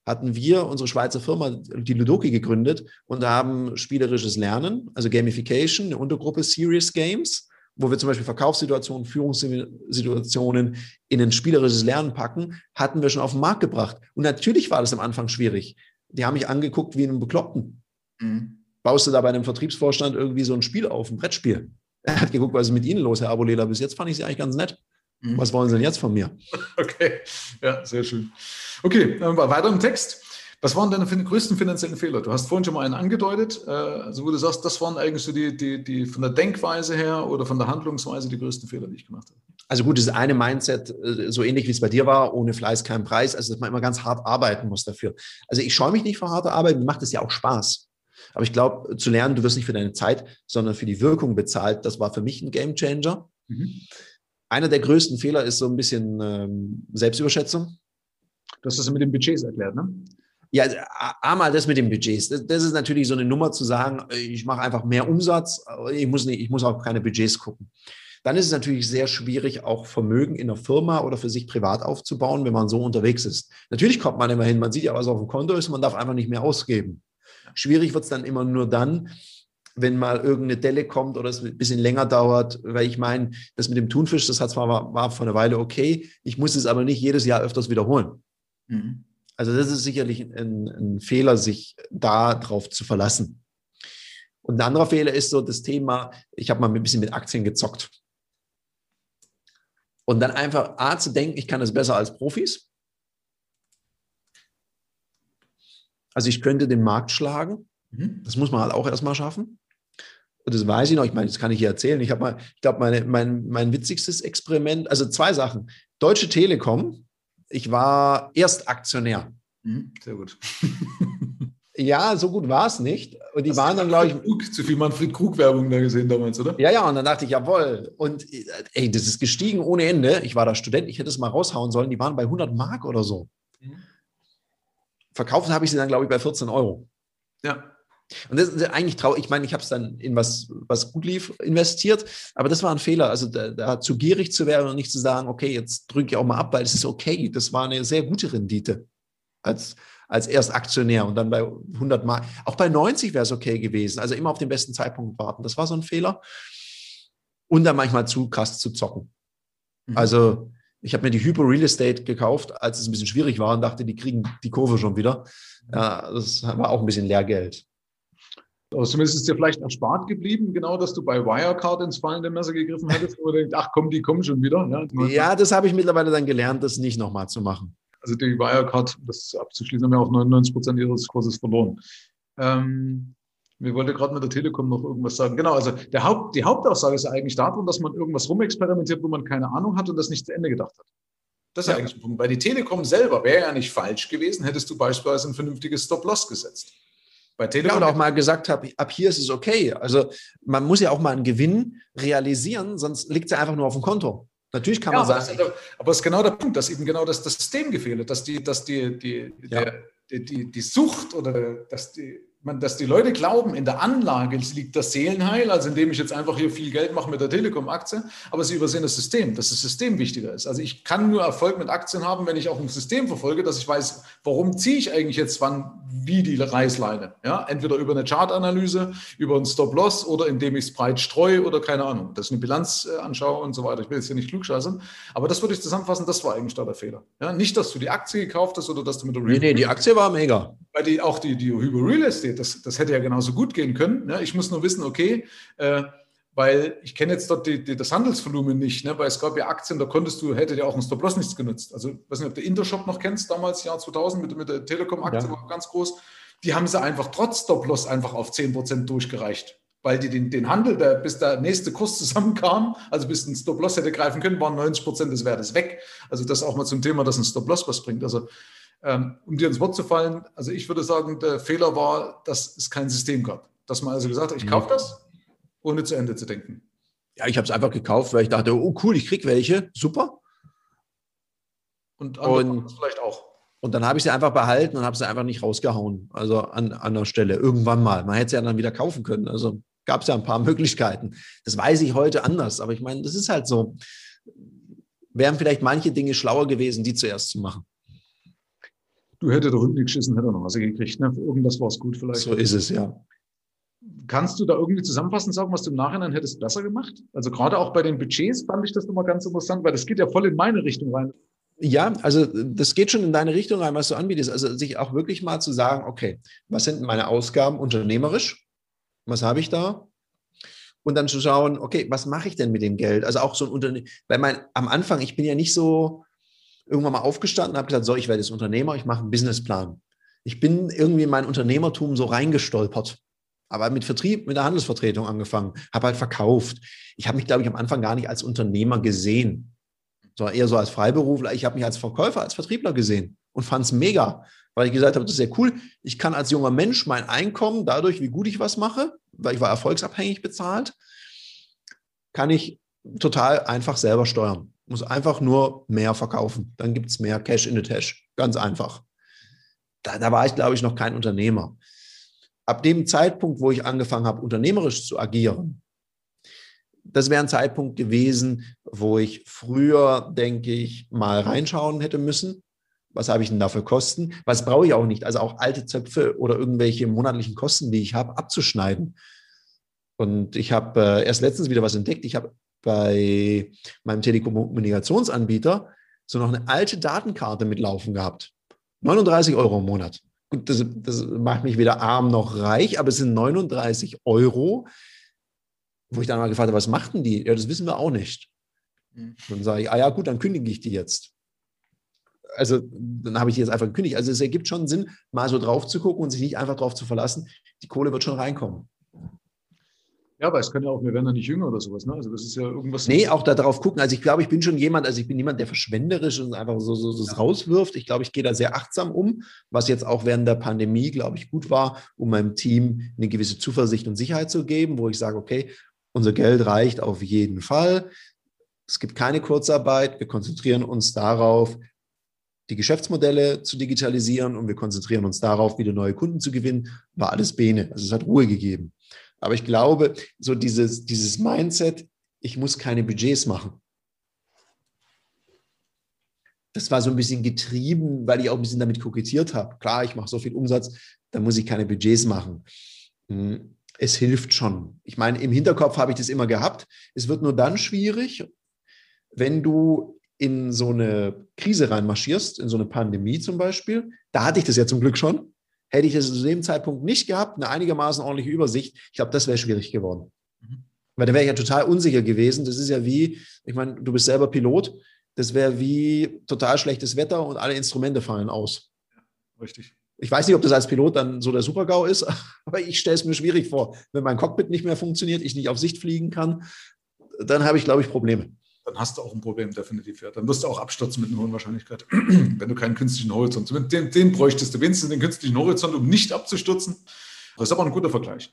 hatten wir unsere Schweizer Firma, die Ludoki, gegründet und haben spielerisches Lernen, also Gamification, eine Untergruppe Serious Games wo wir zum Beispiel Verkaufssituationen, Führungssituationen in ein spielerisches Lernen packen, hatten wir schon auf den Markt gebracht. Und natürlich war das am Anfang schwierig. Die haben mich angeguckt wie einen Bekloppten. Mhm. Baust du da bei einem Vertriebsvorstand irgendwie so ein Spiel auf, ein Brettspiel? Er hat geguckt, was ist mit Ihnen los, Herr Aboleda? Bis jetzt fand ich Sie eigentlich ganz nett. Mhm. Was wollen Sie denn jetzt von mir? (laughs) Okay, ja, sehr schön. Okay, dann weiter im Text. Was waren deine größten finanziellen Fehler? Du hast vorhin schon mal einen angedeutet, äh, also wo du sagst, das waren eigentlich so die, die, die von der Denkweise her oder von der Handlungsweise die größten Fehler, die ich gemacht habe. Also gut, das eine Mindset, äh, so ähnlich wie es bei dir war, ohne Fleiß kein Preis, also dass man immer ganz hart arbeiten muss dafür. Also ich scheue mich nicht vor harter Arbeit, mir macht es ja auch Spaß. Aber ich glaube, zu lernen, du wirst nicht für deine Zeit, sondern für die Wirkung bezahlt, das war für mich ein Game Changer. Mhm. Einer der größten Fehler ist so ein bisschen ähm, Selbstüberschätzung. Du hast das mit den Budgets erklärt, ne? Ja, einmal das mit den Budgets. Das, das, ist natürlich so eine Nummer zu sagen, ich mache einfach mehr Umsatz, ich muss, nicht, ich muss auch keine Budgets gucken. Dann ist es natürlich sehr schwierig, auch Vermögen in der Firma oder für sich privat aufzubauen, wenn man so unterwegs ist. Natürlich kommt man immer hin, man sieht ja, was auf dem Konto ist, man darf einfach nicht mehr ausgeben. Schwierig wird es dann immer nur dann, wenn mal irgendeine Delle kommt oder es ein bisschen länger dauert, weil ich meine, das mit dem Thunfisch, das hat zwar war, war vor einer Weile okay, ich muss es aber nicht jedes Jahr öfters wiederholen. Mhm. Also das ist sicherlich ein, ein Fehler, sich da drauf zu verlassen. Und ein anderer Fehler ist so das Thema, ich habe mal ein bisschen mit Aktien gezockt. Und dann einfach A zu denken, ich kann das besser als Profis. Also ich könnte den Markt schlagen. Mhm. Das muss man halt auch erstmal schaffen. Und das weiß ich noch, ich meine, das kann ich hier erzählen. Ich habe mal, ich glaube, mein, mein witzigstes Experiment, also zwei Sachen. Deutsche Telekom ich war Erstaktionär. Mhm, sehr gut. (laughs) Ja, so gut war es nicht. Und die Hast waren dann, glaube ich. Krug, zu viel Manfred Krug-Werbung da gesehen damals, oder? Ja, ja, und dann dachte ich, jawohl. Und ey, das ist gestiegen ohne Ende. Ich war da Student, ich hätte es mal raushauen sollen. Die waren bei 100 Mark oder so. Mhm. Verkauft habe ich sie dann, glaube ich, bei 14 Euro. Ja. Und das ist eigentlich traurig. Ich meine, ich habe es dann in was, was gut lief, investiert, aber das war ein Fehler. Also da, da zu gierig zu werden und nicht zu sagen, okay, jetzt drücke ich auch mal ab, weil es ist okay. Das war eine sehr gute Rendite als, als Erstaktionär und dann bei 100 Mal. Auch bei 90 wäre es okay gewesen. Also immer auf den besten Zeitpunkt warten. Das war so ein Fehler. Und dann manchmal zu krass zu zocken. Mhm. Also ich habe mir die Hyper Real Estate gekauft, als es ein bisschen schwierig war und dachte, die kriegen die Kurve schon wieder. Ja, das war auch ein bisschen Lehrgeld. Aber zumindest ist dir vielleicht erspart geblieben, genau, dass du bei Wirecard ins fallende Messer gegriffen hättest, wo du denkst, ach komm, die kommen schon wieder. Ja, ja das habe ich mittlerweile dann gelernt, das nicht nochmal zu machen. Also die Wirecard, das abzuschließen, haben ja auch 99 Prozent ihres Kurses verloren. Ähm, wir wollten gerade mit der Telekom noch irgendwas sagen. Genau, also der Haupt, die Hauptaussage ist ja eigentlich darum, dass man irgendwas rumexperimentiert, wo man keine Ahnung hat und das nicht zu Ende gedacht hat. Das ist ja eigentlich ein Punkt. Weil die Telekom selber wäre ja nicht falsch gewesen, hättest du beispielsweise ein vernünftiges Stop-Loss gesetzt bei Telekom. Ja, und auch mal gesagt habe, ab hier ist es okay. Also man muss ja auch mal einen Gewinn realisieren, sonst liegt es ja einfach nur auf dem Konto. Natürlich kann ja, man sagen. Aber, aber es ist genau der Punkt, dass eben genau das, das System gefehlt hat, dass die, dass die, die, ja. der, die, die, die Sucht oder dass die, man, dass die Leute glauben, in der Anlage liegt das Seelenheil, also indem ich jetzt einfach hier viel Geld mache mit der Telekom-Aktie, aber sie übersehen das System, dass das System wichtiger ist. Also ich kann nur Erfolg mit Aktien haben, wenn ich auch ein System verfolge, dass ich weiß, warum ziehe ich eigentlich jetzt wann wie die Reißleine. Ja? Entweder über eine Chartanalyse, über einen Stop-Loss oder indem ich es breit streue oder keine Ahnung, dass ich eine Bilanz äh, anschaue und so weiter. Ich will jetzt hier nicht klugscheißern, aber das würde ich zusammenfassen, das war eigentlich da der Fehler. Ja? Nicht, dass du die Aktie gekauft hast oder dass du mit der Nee, nee, die Aktie war mega. Weil die, auch die, die Hyper Real Estate, das, das hätte ja genauso gut gehen können. Ne? Ich muss nur wissen, okay, äh, weil ich kenne jetzt dort die, die, das Handelsvolumen nicht, ne? weil es gab ja Aktien, da konntest du, hätte ja auch ein Stop-Loss nichts genutzt. Also, ich weiß nicht, ob du Intershop noch kennst, damals, Jahr 2000, mit, mit der Telekom-Aktie ja. war ganz groß. Die haben sie einfach trotz Stop-Loss einfach auf 10% durchgereicht, weil die den, den Handel, der, bis der nächste Kurs zusammenkam, also bis ein Stop-Loss hätte greifen können, waren 90% des Wertes weg. Also, das auch mal zum Thema, dass ein Stop-Loss was bringt. Also, um dir ins Wort zu fallen, also ich würde sagen, der Fehler war, dass es kein System gab. Dass man also gesagt hat, ich kaufe das, ohne zu Ende zu denken. Ja, ich habe es einfach gekauft, weil ich dachte, oh cool, ich kriege welche, super. Und, und vielleicht auch. Und dann habe ich sie einfach behalten und habe sie einfach nicht rausgehauen. Also an, an der Stelle, irgendwann mal. Man hätte sie ja dann wieder kaufen können. Also gab es ja ein paar (laughs) Möglichkeiten. Das weiß ich heute anders. Aber ich meine, das ist halt so. Wären vielleicht manche Dinge schlauer gewesen, die zuerst zu machen. Du hättest Hund nicht geschissen, hätte er noch was gekriegt. Ne? Irgendwas war es gut vielleicht. So ist es, ja. Kannst du da irgendwie zusammenfassend sagen, was du im Nachhinein hättest besser gemacht? Also gerade auch bei den Budgets fand ich das nochmal ganz interessant, weil das geht ja voll in meine Richtung rein. Ja, also das geht schon in deine Richtung rein, was du anbietest. Also sich auch wirklich mal zu sagen, okay, was sind meine Ausgaben unternehmerisch? Was habe ich da? Und dann zu schauen, okay, was mache ich denn mit dem Geld? Also auch so ein Unternehmen, weil mein, am Anfang, ich bin ja nicht so irgendwann mal aufgestanden und habe gesagt, so, ich werde jetzt Unternehmer, ich mache einen Businessplan. Ich bin irgendwie in mein Unternehmertum so reingestolpert aber mit Vertrieb, mit der Handelsvertretung angefangen, habe halt verkauft. Ich habe mich, glaube ich, am Anfang gar nicht als Unternehmer gesehen, sondern eher so als Freiberufler. Ich habe mich als Verkäufer, als Vertriebler gesehen und fand es mega, weil ich gesagt habe, das ist sehr cool. Ich kann als junger Mensch mein Einkommen dadurch, wie gut ich was mache, weil ich war erfolgsabhängig bezahlt, kann ich total einfach selber steuern. Muss einfach nur mehr verkaufen. Dann gibt es mehr Cash in the Tash. Ganz einfach. Da, da war ich, glaube ich, noch kein Unternehmer ab dem Zeitpunkt, wo ich angefangen habe, unternehmerisch zu agieren, das wäre ein Zeitpunkt gewesen, wo ich früher, denke ich, mal reinschauen hätte müssen. Was habe ich denn dafür Kosten? Was brauche ich auch nicht? Also auch alte Zöpfe oder irgendwelche monatlichen Kosten, die ich habe, abzuschneiden. Und ich habe äh, erst letztens wieder was entdeckt. Ich habe bei meinem Telekommunikationsanbieter so noch eine alte Datenkarte mitlaufen gehabt. 39 Euro im Monat. Gut, das, das macht mich weder arm noch reich, aber es sind 39 Euro, wo ich dann mal gefragt habe, was machten die? Ja, das wissen wir auch nicht. Mhm. Dann sage ich, ah ja, gut, dann kündige ich die jetzt. Also dann habe ich die jetzt einfach gekündigt. Also es ergibt schon Sinn, mal so drauf zu gucken und sich nicht einfach drauf zu verlassen. Die Kohle wird schon reinkommen. Ja, aber es kann ja auch, wir werden ja nicht jünger oder sowas, ne? Also das ist ja irgendwas. Nee, auch da darauf gucken. Also ich glaube, ich bin schon jemand, also ich bin jemand, der verschwenderisch und einfach so, so, so ja. rauswirft. Ich glaube, ich gehe da sehr achtsam um, was jetzt auch während der Pandemie, glaube ich, gut war, um meinem Team eine gewisse Zuversicht und Sicherheit zu geben, wo ich sage, okay, unser Geld reicht auf jeden Fall. Es gibt keine Kurzarbeit. Wir konzentrieren uns darauf, die Geschäftsmodelle zu digitalisieren und wir konzentrieren uns darauf, wieder neue Kunden zu gewinnen. War alles Bene. Also es hat Ruhe gegeben. Aber ich glaube, so dieses, dieses Mindset, ich muss keine Budgets machen. Das war so ein bisschen getrieben, weil ich auch ein bisschen damit kokettiert habe. Klar, ich mache so viel Umsatz, da muss ich keine Budgets machen. Hm, es hilft schon. Ich meine, im Hinterkopf habe ich das immer gehabt. Es wird nur dann schwierig, wenn du in so eine Krise reinmarschierst, in so eine Pandemie zum Beispiel. Da hatte ich das ja zum Glück schon. Hätte ich das zu dem Zeitpunkt nicht gehabt, eine einigermaßen ordentliche Übersicht, ich glaube, das wäre schwierig geworden. Mhm. Weil da wäre ich ja total unsicher gewesen. Das ist ja wie, ich meine, du bist selber Pilot, das wäre wie total schlechtes Wetter und alle Instrumente fallen aus. Ja, richtig. Ich weiß nicht, ob das als Pilot dann so der Supergau ist, (laughs) aber ich stelle es mir schwierig vor. Wenn mein Cockpit nicht mehr funktioniert, ich nicht auf Sicht fliegen kann, dann habe ich, glaube ich, Probleme dann hast du auch ein Problem, definitiv. Ja. Dann wirst du auch abstürzen mit einer hohen Wahrscheinlichkeit, (clears throat) wenn du keinen künstlichen Horizont hast. Den, den bräuchtest du wenigstens den künstlichen Horizont, um nicht abzustürzen. Das ist aber ein guter Vergleich.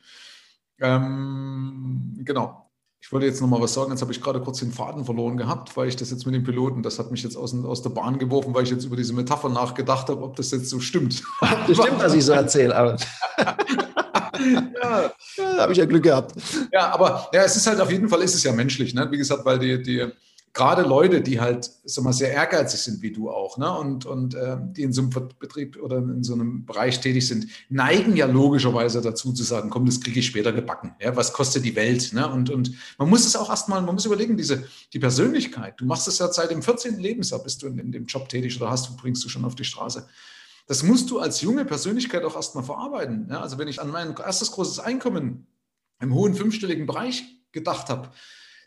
Ähm, genau. Ich wollte jetzt noch mal was sagen. Jetzt habe ich gerade kurz den Faden verloren gehabt, weil ich das jetzt mit dem Piloten, das hat mich jetzt aus, aus der Bahn geworfen, weil ich jetzt über diese Metapher nachgedacht habe, ob das jetzt so stimmt. Das stimmt, was ich so erzähle. Aber (laughs) ja, da habe ich ja Glück gehabt. Ja, aber ja, es ist halt auf jeden Fall, ist es ja menschlich. Ne? Wie gesagt, weil die, die, gerade Leute, die halt sag mal, sehr ehrgeizig sind wie du auch, ne? und, und äh, die in so einem Betrieb oder in so einem Bereich tätig sind, neigen ja logischerweise dazu zu sagen, komm, das kriege ich später gebacken. Ja? Was kostet die Welt? Ne? Und, und man muss es auch erstmal, man muss überlegen, diese, die Persönlichkeit, du machst es ja seit dem 14. Lebensjahr, bist du in, in dem Job tätig oder hast du, bringst du schon auf die Straße. Das musst du als junge Persönlichkeit auch erstmal verarbeiten. Ja? Also wenn ich an mein erstes großes Einkommen im hohen fünfstelligen Bereich gedacht habe.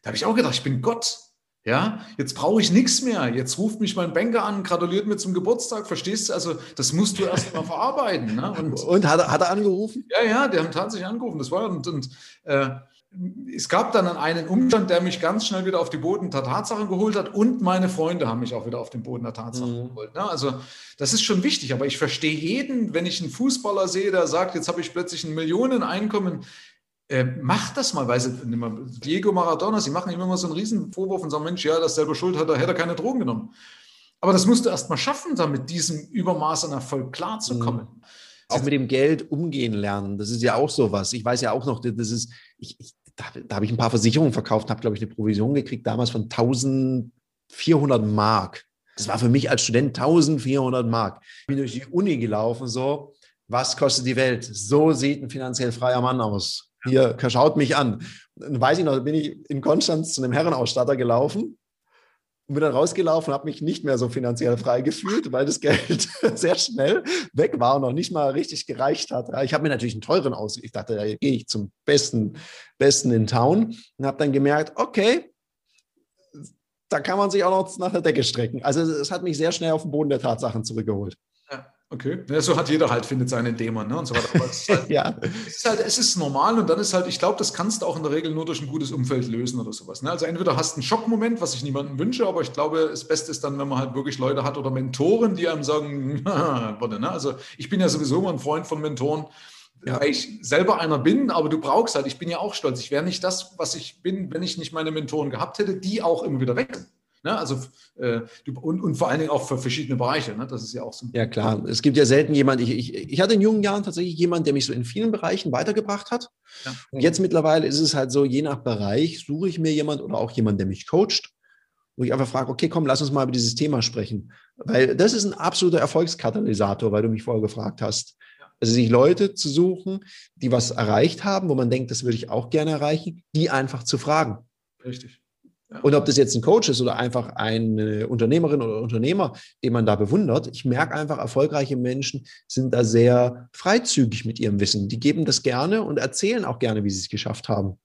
Da habe ich auch gedacht, ich bin Gott. Ja, jetzt brauche ich nichts mehr. Jetzt ruft mich mein Banker an, gratuliert mir zum Geburtstag. Verstehst du? Also, das musst du erst mal (laughs) verarbeiten. Ne? Und, und hat, er, hat er angerufen? Ja, ja, die haben tatsächlich angerufen. Das war und, und äh, es gab dann einen Umstand, der mich ganz schnell wieder auf die Boden der Tatsachen geholt hat und meine Freunde haben mich auch wieder auf den Boden der Tatsachen mhm. geholt. Ne? Also das ist schon wichtig, aber ich verstehe jeden, wenn ich einen Fußballer sehe, der sagt, jetzt habe ich plötzlich ein Millioneneinkommen, äh, macht das mal, weil sie, Diego Maradona, sie machen immer so einen riesen Vorwurf und sagen, Mensch, ja, das selber schuld hat, da hätte er keine Drogen genommen. Aber das musst du erst mal schaffen, da mit diesem Übermaß an Erfolg klarzukommen. Mhm. Auch mit dem Geld umgehen lernen, das ist ja auch sowas. Ich weiß ja auch noch, das ist, ich, ich da, da habe ich ein paar Versicherungen verkauft, habe, glaube ich, eine Provision gekriegt, damals von 1400 Mark. Das war für mich als Student 1400 Mark. Ich bin durch die Uni gelaufen, so, was kostet die Welt? So sieht ein finanziell freier Mann aus. Hier, schaut mich an. Dann weiß ich noch, bin ich in Konstanz zu einem Herrenausstatter gelaufen und bin dann rausgelaufen habe mich nicht mehr so finanziell frei gefühlt, weil das Geld (laughs) sehr schnell weg war und noch nicht mal richtig gereicht hat. Ich habe mir natürlich einen teuren aus. Ich dachte, da gehe ich zum besten, besten in Town und habe dann gemerkt, okay, da kann man sich auch noch nach der Decke strecken. Also es hat mich sehr schnell auf den Boden der Tatsachen zurückgeholt. Okay, ja, so hat jeder halt, findet seinen Dämon ne? und so weiter. Aber es ist, halt, (laughs) ja. es, ist halt, es ist normal und dann ist halt, ich glaube, das kannst du auch in der Regel nur durch ein gutes Umfeld lösen oder sowas. Ne? Also entweder hast du einen Schockmoment, was ich niemandem wünsche, aber ich glaube, das Beste ist dann, wenn man halt wirklich Leute hat oder Mentoren, die einem sagen, (laughs) warte, ne? also ich bin ja sowieso immer ein Freund von Mentoren, ja. weil ich selber einer bin, aber du brauchst halt, ich bin ja auch stolz, ich wäre nicht das, was ich bin, wenn ich nicht meine Mentoren gehabt hätte, die auch immer wieder weg sind. Ne? Also, äh, und, und vor allen Dingen auch für verschiedene Bereiche. Ne? Das ist ja auch so. Ja, klar. Es gibt ja selten jemand, ich, ich, ich hatte in jungen Jahren tatsächlich jemanden, der mich so in vielen Bereichen weitergebracht hat. Ja. Und jetzt mittlerweile ist es halt so, je nach Bereich suche ich mir jemanden oder auch jemanden, der mich coacht, wo ich einfach frage, okay, komm, lass uns mal über dieses Thema sprechen. Weil das ist ein absoluter Erfolgskatalysator, weil du mich vorher gefragt hast. Also sich Leute zu suchen, die was erreicht haben, wo man denkt, das würde ich auch gerne erreichen, die einfach zu fragen. Richtig. Und ob das jetzt ein Coach ist oder einfach eine Unternehmerin oder Unternehmer, den man da bewundert, ich merke einfach, erfolgreiche Menschen sind da sehr freizügig mit ihrem Wissen. Die geben das gerne und erzählen auch gerne, wie sie es geschafft haben.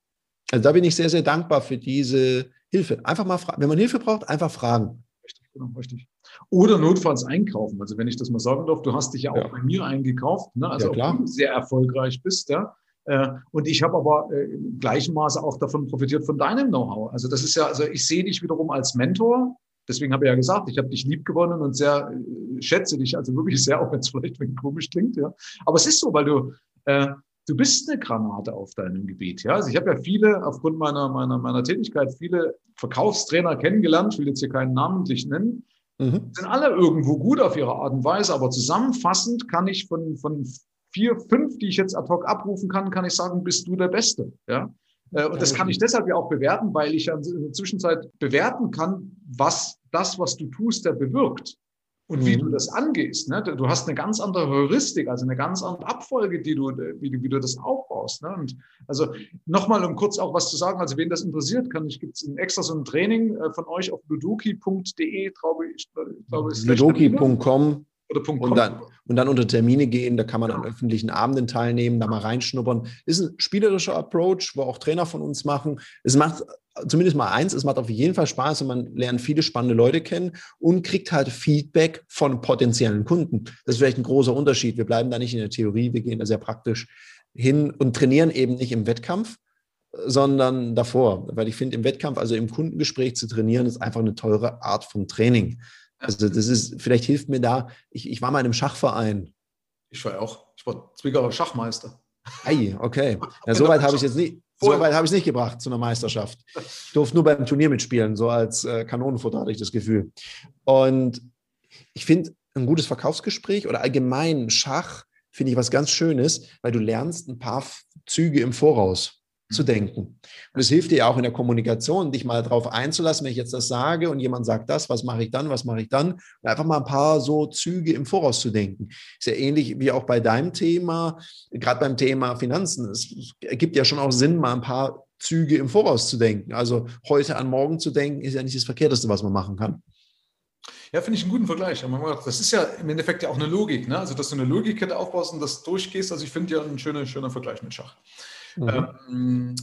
Also da bin ich sehr, sehr dankbar für diese Hilfe. Einfach mal fragen. Wenn man Hilfe braucht, einfach fragen. Richtig, genau, richtig. Oder notfalls einkaufen. Also wenn ich das mal sagen darf, du hast dich ja auch ja. bei mir eingekauft, ne? also ja, du sehr erfolgreich bist, ja. Äh, und ich habe aber äh, im gleichen Maße auch davon profitiert von deinem Know-how. Also das ist ja, also ich sehe dich wiederum als Mentor. Deswegen habe ich ja gesagt, ich habe dich lieb gewonnen und sehr äh, schätze dich also wirklich sehr, auch wenn es vielleicht ein komisch klingt, ja. Aber es ist so, weil du äh, du bist eine Granate auf deinem Gebiet. Ja? Also ich habe ja viele, aufgrund meiner, meiner, meiner Tätigkeit, viele Verkaufstrainer kennengelernt, ich will jetzt hier keinen namentlich nennen, mhm. sind alle irgendwo gut auf ihre Art und Weise, aber zusammenfassend kann ich von, von vier, fünf, die ich jetzt ad hoc abrufen kann, kann ich sagen, bist du der Beste. Ja? Äh, und das kann ich deshalb ja auch bewerten, weil ich in der Zwischenzeit bewerten kann, was das, was du tust, der bewirkt. Und wie mhm. du das angehst. Ne? Du hast eine ganz andere Heuristik, also eine ganz andere Abfolge, die du, wie, du, wie du das aufbaust. Ne? Und also nochmal, um kurz auch was zu sagen, also wen das interessiert, kann ich, gibt es extra so ein Training äh, von euch auf ludoki.de, glaube ich. Glaube, Ludoki.com und dann, und dann unter Termine gehen, da kann man an öffentlichen Abenden teilnehmen, da mal reinschnuppern. Ist ein spielerischer Approach, wo auch Trainer von uns machen. Es macht zumindest mal eins, es macht auf jeden Fall Spaß und man lernt viele spannende Leute kennen und kriegt halt Feedback von potenziellen Kunden. Das ist vielleicht ein großer Unterschied. Wir bleiben da nicht in der Theorie, wir gehen da sehr praktisch hin und trainieren eben nicht im Wettkampf, sondern davor. Weil ich finde, im Wettkampf, also im Kundengespräch zu trainieren, ist einfach eine teure Art von Training. Also das ist, vielleicht hilft mir da, ich, ich war mal in einem Schachverein. Ich war auch, ich war Zwickauer Schachmeister. Ei, okay. (laughs) Ja, so weit habe ich jetzt nicht, so weit habe ich es nicht gebracht zu einer Meisterschaft. Ich durfte nur beim Turnier mitspielen, so als äh, Kanonenfutter hatte ich das Gefühl. Und ich finde, ein gutes Verkaufsgespräch oder allgemein Schach finde ich was ganz Schönes, weil du lernst ein paar Züge im Voraus zu denken. Und es hilft dir auch in der Kommunikation, dich mal darauf einzulassen, wenn ich jetzt das sage und jemand sagt das, was mache ich dann, was mache ich dann? Und einfach mal ein paar so Züge im Voraus zu denken. Ist ja ähnlich wie auch bei deinem Thema, gerade beim Thema Finanzen. Es ergibt ja schon auch Sinn, mal ein paar Züge im Voraus zu denken. Also heute an morgen zu denken, ist ja nicht das Verkehrteste, was man machen kann. Ja, finde ich einen guten Vergleich. Das ist ja im Endeffekt ja auch eine Logik, ne? Also, dass du eine Logikkette aufbaust und das durchgehst. Also, ich finde ja ein schöner, schöner Vergleich mit Schach. Mhm. Ähm,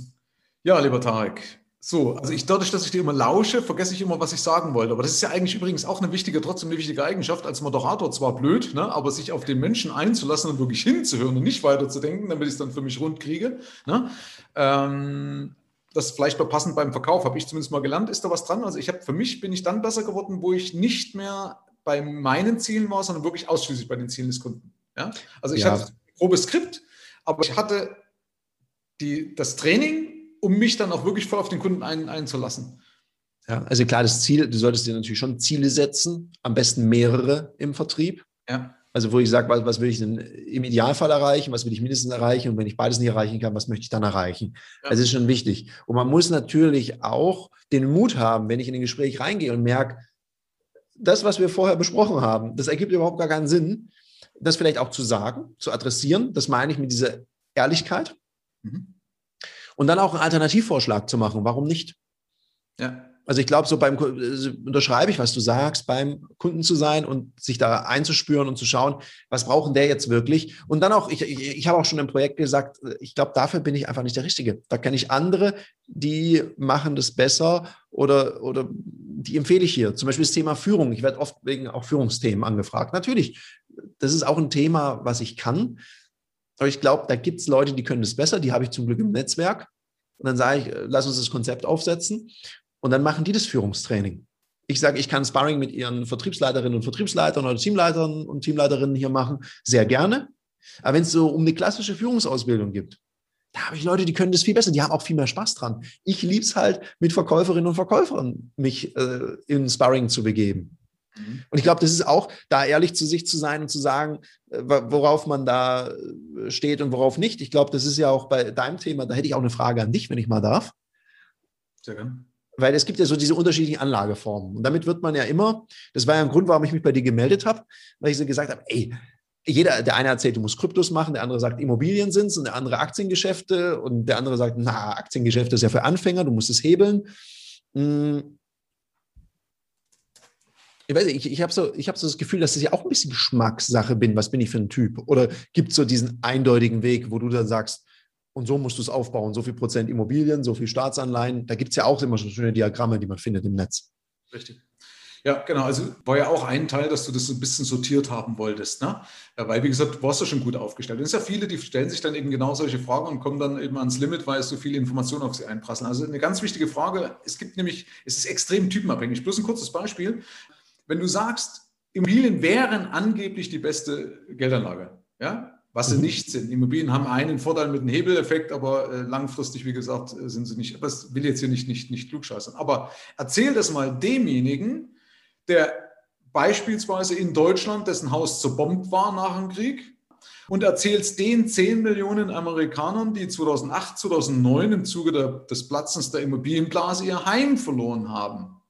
Ja, lieber Tarek. So, also ich dadurch, dass ich dir immer lausche, vergesse ich immer, was ich sagen wollte. Aber das ist ja eigentlich übrigens auch eine wichtige, trotzdem eine wichtige Eigenschaft als Moderator. Zwar blöd, ne, aber sich auf den Menschen einzulassen und wirklich hinzuhören und nicht weiterzudenken, damit ich es dann für mich rund kriege. Ne? Ähm, das vielleicht mal passend beim Verkauf, habe ich zumindest mal gelernt, ist da was dran. Also ich habe für mich bin ich dann besser geworden, wo ich nicht mehr bei meinen Zielen war, sondern wirklich ausschließlich bei den Zielen des Kunden. Ja? Also ich ja. hatte ein grobes Skript, aber ich hatte die, das Training um mich dann auch wirklich voll auf den Kunden ein, einzulassen. Ja, also klar, das Ziel, du solltest dir natürlich schon Ziele setzen, am besten mehrere im Vertrieb. Ja. Also wo ich sage, was, was will ich denn im Idealfall erreichen, was will ich mindestens erreichen und wenn ich beides nicht erreichen kann, was möchte ich dann erreichen? Ja. Das ist schon wichtig. Und man muss natürlich auch den Mut haben, wenn ich in ein Gespräch reingehe und merke, das, was wir vorher besprochen haben, das ergibt überhaupt gar keinen Sinn, das vielleicht auch zu sagen, zu adressieren. Das meine ich mit dieser Ehrlichkeit. Mhm. Und dann auch einen Alternativvorschlag zu machen. Warum nicht? Ja. Also ich glaube, so beim also unterschreibe ich, was du sagst, beim Kunden zu sein und sich da einzuspüren und zu schauen, was brauchen der jetzt wirklich? Und dann auch, ich, ich, ich habe auch schon im Projekt gesagt, ich glaube, dafür bin ich einfach nicht der Richtige. Da kenne ich andere, die machen das besser oder, oder die empfehle ich hier. Zum Beispiel das Thema Führung. Ich werde oft wegen auch Führungsthemen angefragt. Natürlich, das ist auch ein Thema, was ich kann. Aber ich glaube, da gibt es Leute, die können das besser, die habe ich zum Glück im Netzwerk. Und dann sage ich, äh, lass uns das Konzept aufsetzen. Und dann machen die das Führungstraining. Ich sage, ich kann Sparring mit ihren Vertriebsleiterinnen und Vertriebsleitern oder Teamleitern und Teamleiterinnen hier machen, sehr gerne. Aber wenn es so um eine klassische Führungsausbildung gibt, da habe ich Leute, die können das viel besser, die haben auch viel mehr Spaß dran. Ich liebe es halt, mit Verkäuferinnen und Verkäufern mich äh, in Sparring zu begeben. Mhm. Und ich glaube, das ist auch, da ehrlich zu sich zu sein und zu sagen, äh, worauf man da äh, steht und worauf nicht. Ich glaube, das ist ja auch bei deinem Thema, da hätte ich auch eine Frage an dich, wenn ich mal darf. Sehr gerne. Weil es gibt ja so diese unterschiedlichen Anlageformen. Und damit wird man ja immer, das war ja ein Grund, warum ich mich bei dir gemeldet habe, weil ich so gesagt habe, ey, jeder, der eine erzählt, du musst Kryptos machen, der andere sagt Immobilien sind und der andere Aktiengeschäfte und der andere sagt, na, Aktiengeschäfte ist ja für Anfänger, du musst es hebeln. Hm, ich weiß nicht, ich, ich habe so, hab so das Gefühl, dass ich ja auch ein bisschen Geschmackssache bin. Was bin ich für ein Typ? Oder gibt es so diesen eindeutigen Weg, wo du dann sagst, und so musst du es aufbauen, so viel Prozent Immobilien, so viel Staatsanleihen. Da gibt es ja auch immer so schöne Diagramme, die man findet im Netz. Richtig. Ja, genau. Also war ja auch ein Teil, dass du das so ein bisschen sortiert haben wolltest. Ne? Weil, wie gesagt, du warst ja schon gut aufgestellt. Und es sind ja viele, die stellen sich dann eben genau solche Fragen und kommen dann eben ans Limit, weil es so viele Informationen auf sie einprasseln. Also eine ganz wichtige Frage, es gibt nämlich, es ist extrem typenabhängig. Bloß ein kurzes Beispiel wenn du sagst, Immobilien wären angeblich die beste Geldanlage, ja, was sie mhm. nicht sind. Immobilien haben einen Vorteil mit einem Hebeleffekt, aber äh, langfristig, wie gesagt, äh, sind sie nicht. Aber das will jetzt hier nicht, nicht, nicht klugscheißern. Aber erzähl das mal demjenigen, der beispielsweise in Deutschland, dessen Haus zerbombt war nach dem Krieg, und erzählst den 10 Millionen Amerikanern, die 2008, 2009 im Zuge der, des Platzens der Immobilienblase ihr Heim verloren haben.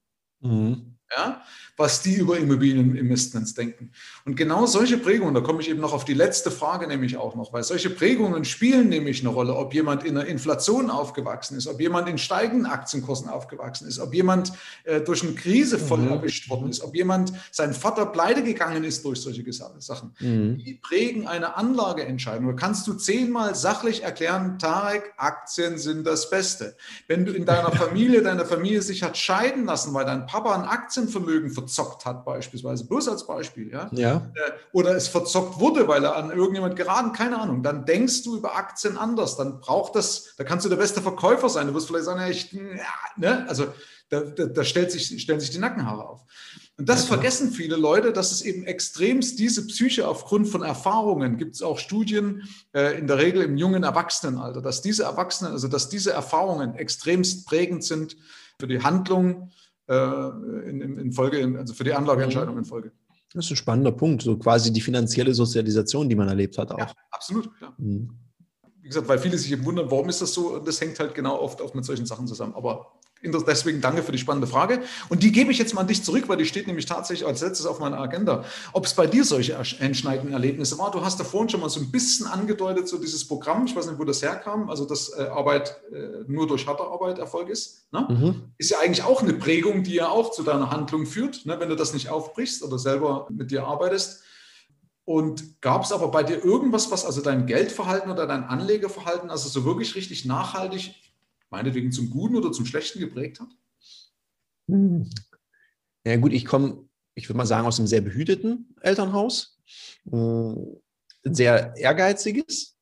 Mhm. Ja? Was die über Immobilieninvestments denken. Und genau solche Prägungen, da komme ich eben noch auf die letzte Frage nämlich auch noch, weil solche Prägungen spielen nämlich eine Rolle, ob jemand in der Inflation aufgewachsen ist, ob jemand in steigenden Aktienkursen aufgewachsen ist, ob jemand äh, durch eine Krise voll mhm. erwischt worden ist, ob jemand, sein Vater pleite gegangen ist durch solche Sachen. Mhm. Die prägen eine Anlageentscheidung. Da kannst du zehnmal sachlich erklären, Tarek, Aktien sind das Beste. Wenn du in deiner (laughs) Familie, deine Familie sich hat scheiden lassen, weil dein Papa ein Aktienvermögen verzeiht, verzockt hat, beispielsweise. Bloß als Beispiel, ja. ja. Äh, oder es verzockt wurde, weil er an irgendjemand geraten, keine Ahnung. Dann denkst du über Aktien anders. Dann braucht das, da kannst du der beste Verkäufer sein. Du wirst vielleicht sagen, ja, ich, ja, ne? Also da, da, da stellt sich, stellen sich die Nackenhaare auf. Und das ja, vergessen viele Leute, dass es eben extremst diese Psyche aufgrund von Erfahrungen, gibt es auch Studien, äh, in der Regel im jungen Erwachsenenalter, dass diese Erwachsenen, also dass diese Erfahrungen extremst prägend sind für die Handlung in, in, Folge, also für die Anlageentscheidung in Folge. Das ist ein spannender Punkt, so quasi die finanzielle Sozialisation, die man erlebt hat auch. Ja, absolut, klar. Mhm. Wie gesagt, weil viele sich eben wundern, warum ist das so? Und das hängt halt genau oft auch mit solchen Sachen zusammen. Aber Deswegen danke für die spannende Frage. Und die gebe ich jetzt mal an dich zurück, weil die steht nämlich tatsächlich als letztes auf meiner Agenda. Ob es bei dir solche einschneidenden Erlebnisse war? Du hast da vorhin schon mal so ein bisschen angedeutet, so dieses Programm, ich weiß nicht, wo das herkam, also dass äh, Arbeit äh, nur durch harte Arbeit Erfolg ist. Ne? Mhm. Ist ja eigentlich auch eine Prägung, die ja auch zu deiner Handlung führt, ne? wenn du das nicht aufbrichst oder selber mit dir arbeitest. Und gab es aber bei dir irgendwas, was also dein Geldverhalten oder dein Anlegeverhalten, also so wirklich richtig nachhaltig meinetwegen zum Guten oder zum Schlechten geprägt hat? Hm. Ja gut, ich komme, ich würde mal sagen, aus einem sehr behüteten Elternhaus. Ein sehr ehrgeiziges.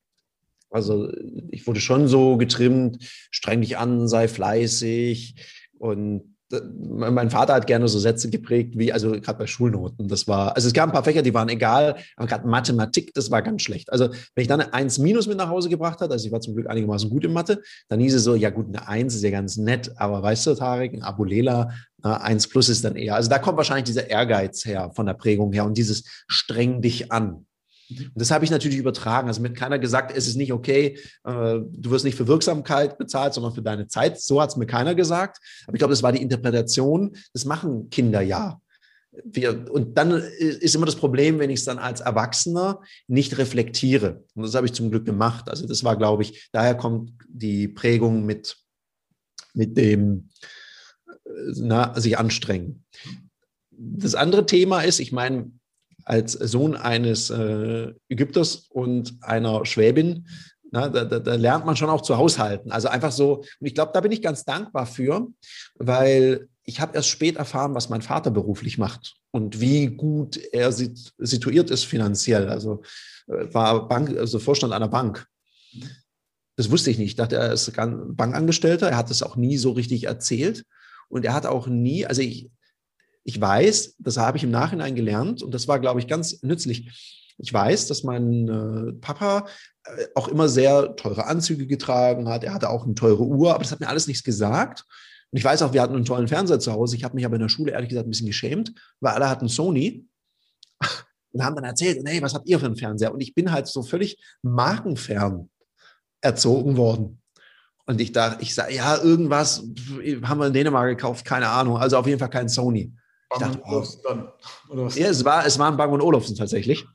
Also ich wurde schon so getrimmt, streng dich an, sei fleißig und mein Vater hat gerne so Sätze geprägt, wie, also gerade bei Schulnoten, das war, also es gab ein paar Fächer, die waren egal, aber gerade Mathematik, das war ganz schlecht. Also wenn ich dann eine 1 minus mit nach Hause gebracht habe, also ich war zum Glück einigermaßen gut in Mathe, dann hieß es so, ja gut, eine 1 ist ja ganz nett, aber weißt du, Tarek, ein Abulela, 1 plus ist dann eher. Also da kommt wahrscheinlich dieser Ehrgeiz her, von der Prägung her und dieses streng dich an. Und das habe ich natürlich übertragen. Also mit keiner gesagt, es ist nicht okay, äh, du wirst nicht für Wirksamkeit bezahlt, sondern für deine Zeit. So hat es mir keiner gesagt. Aber ich glaube, das war die Interpretation. Das machen Kinder ja. Wir, und dann ist immer das Problem, wenn ich es dann als Erwachsener nicht reflektiere. Und das habe ich zum Glück gemacht. Also das war, glaube ich, daher kommt die Prägung mit, mit dem äh, na, sich anstrengen. Das andere Thema ist, ich meine, als Sohn eines äh, Ägypters und einer Schwäbin, na, da, da, da, lernt man schon auch zu haushalten. Also einfach so, und ich glaube, da bin ich ganz dankbar für, weil ich habe erst spät erfahren, was mein Vater beruflich macht und wie gut er sit situiert ist finanziell. Also äh, war Bank, also Vorstand einer Bank. Das wusste ich nicht. Ich dachte, er ist Bankangestellter. Er hat es auch nie so richtig erzählt. Und er hat auch nie, also ich, ich weiß, das habe ich im Nachhinein gelernt und das war, glaube ich, ganz nützlich. Ich weiß, dass mein äh, Papa äh, auch immer sehr teure Anzüge getragen hat. Er hatte auch eine teure Uhr, aber das hat mir alles nichts gesagt. Und ich weiß auch, wir hatten einen tollen Fernseher zu Hause. Ich habe mich aber in der Schule ehrlich gesagt ein bisschen geschämt, weil alle hatten Sony (laughs) und haben dann erzählt, hey, was habt ihr für einen Fernseher? Und ich bin halt so völlig markenfern erzogen worden. Und ich dachte, ich sage, ja, irgendwas haben wir in Dänemark gekauft, keine Ahnung. Also auf jeden Fall kein Sony. Ich dachte, oh. dann, ja, es war, es waren Bang und Olufsen tatsächlich.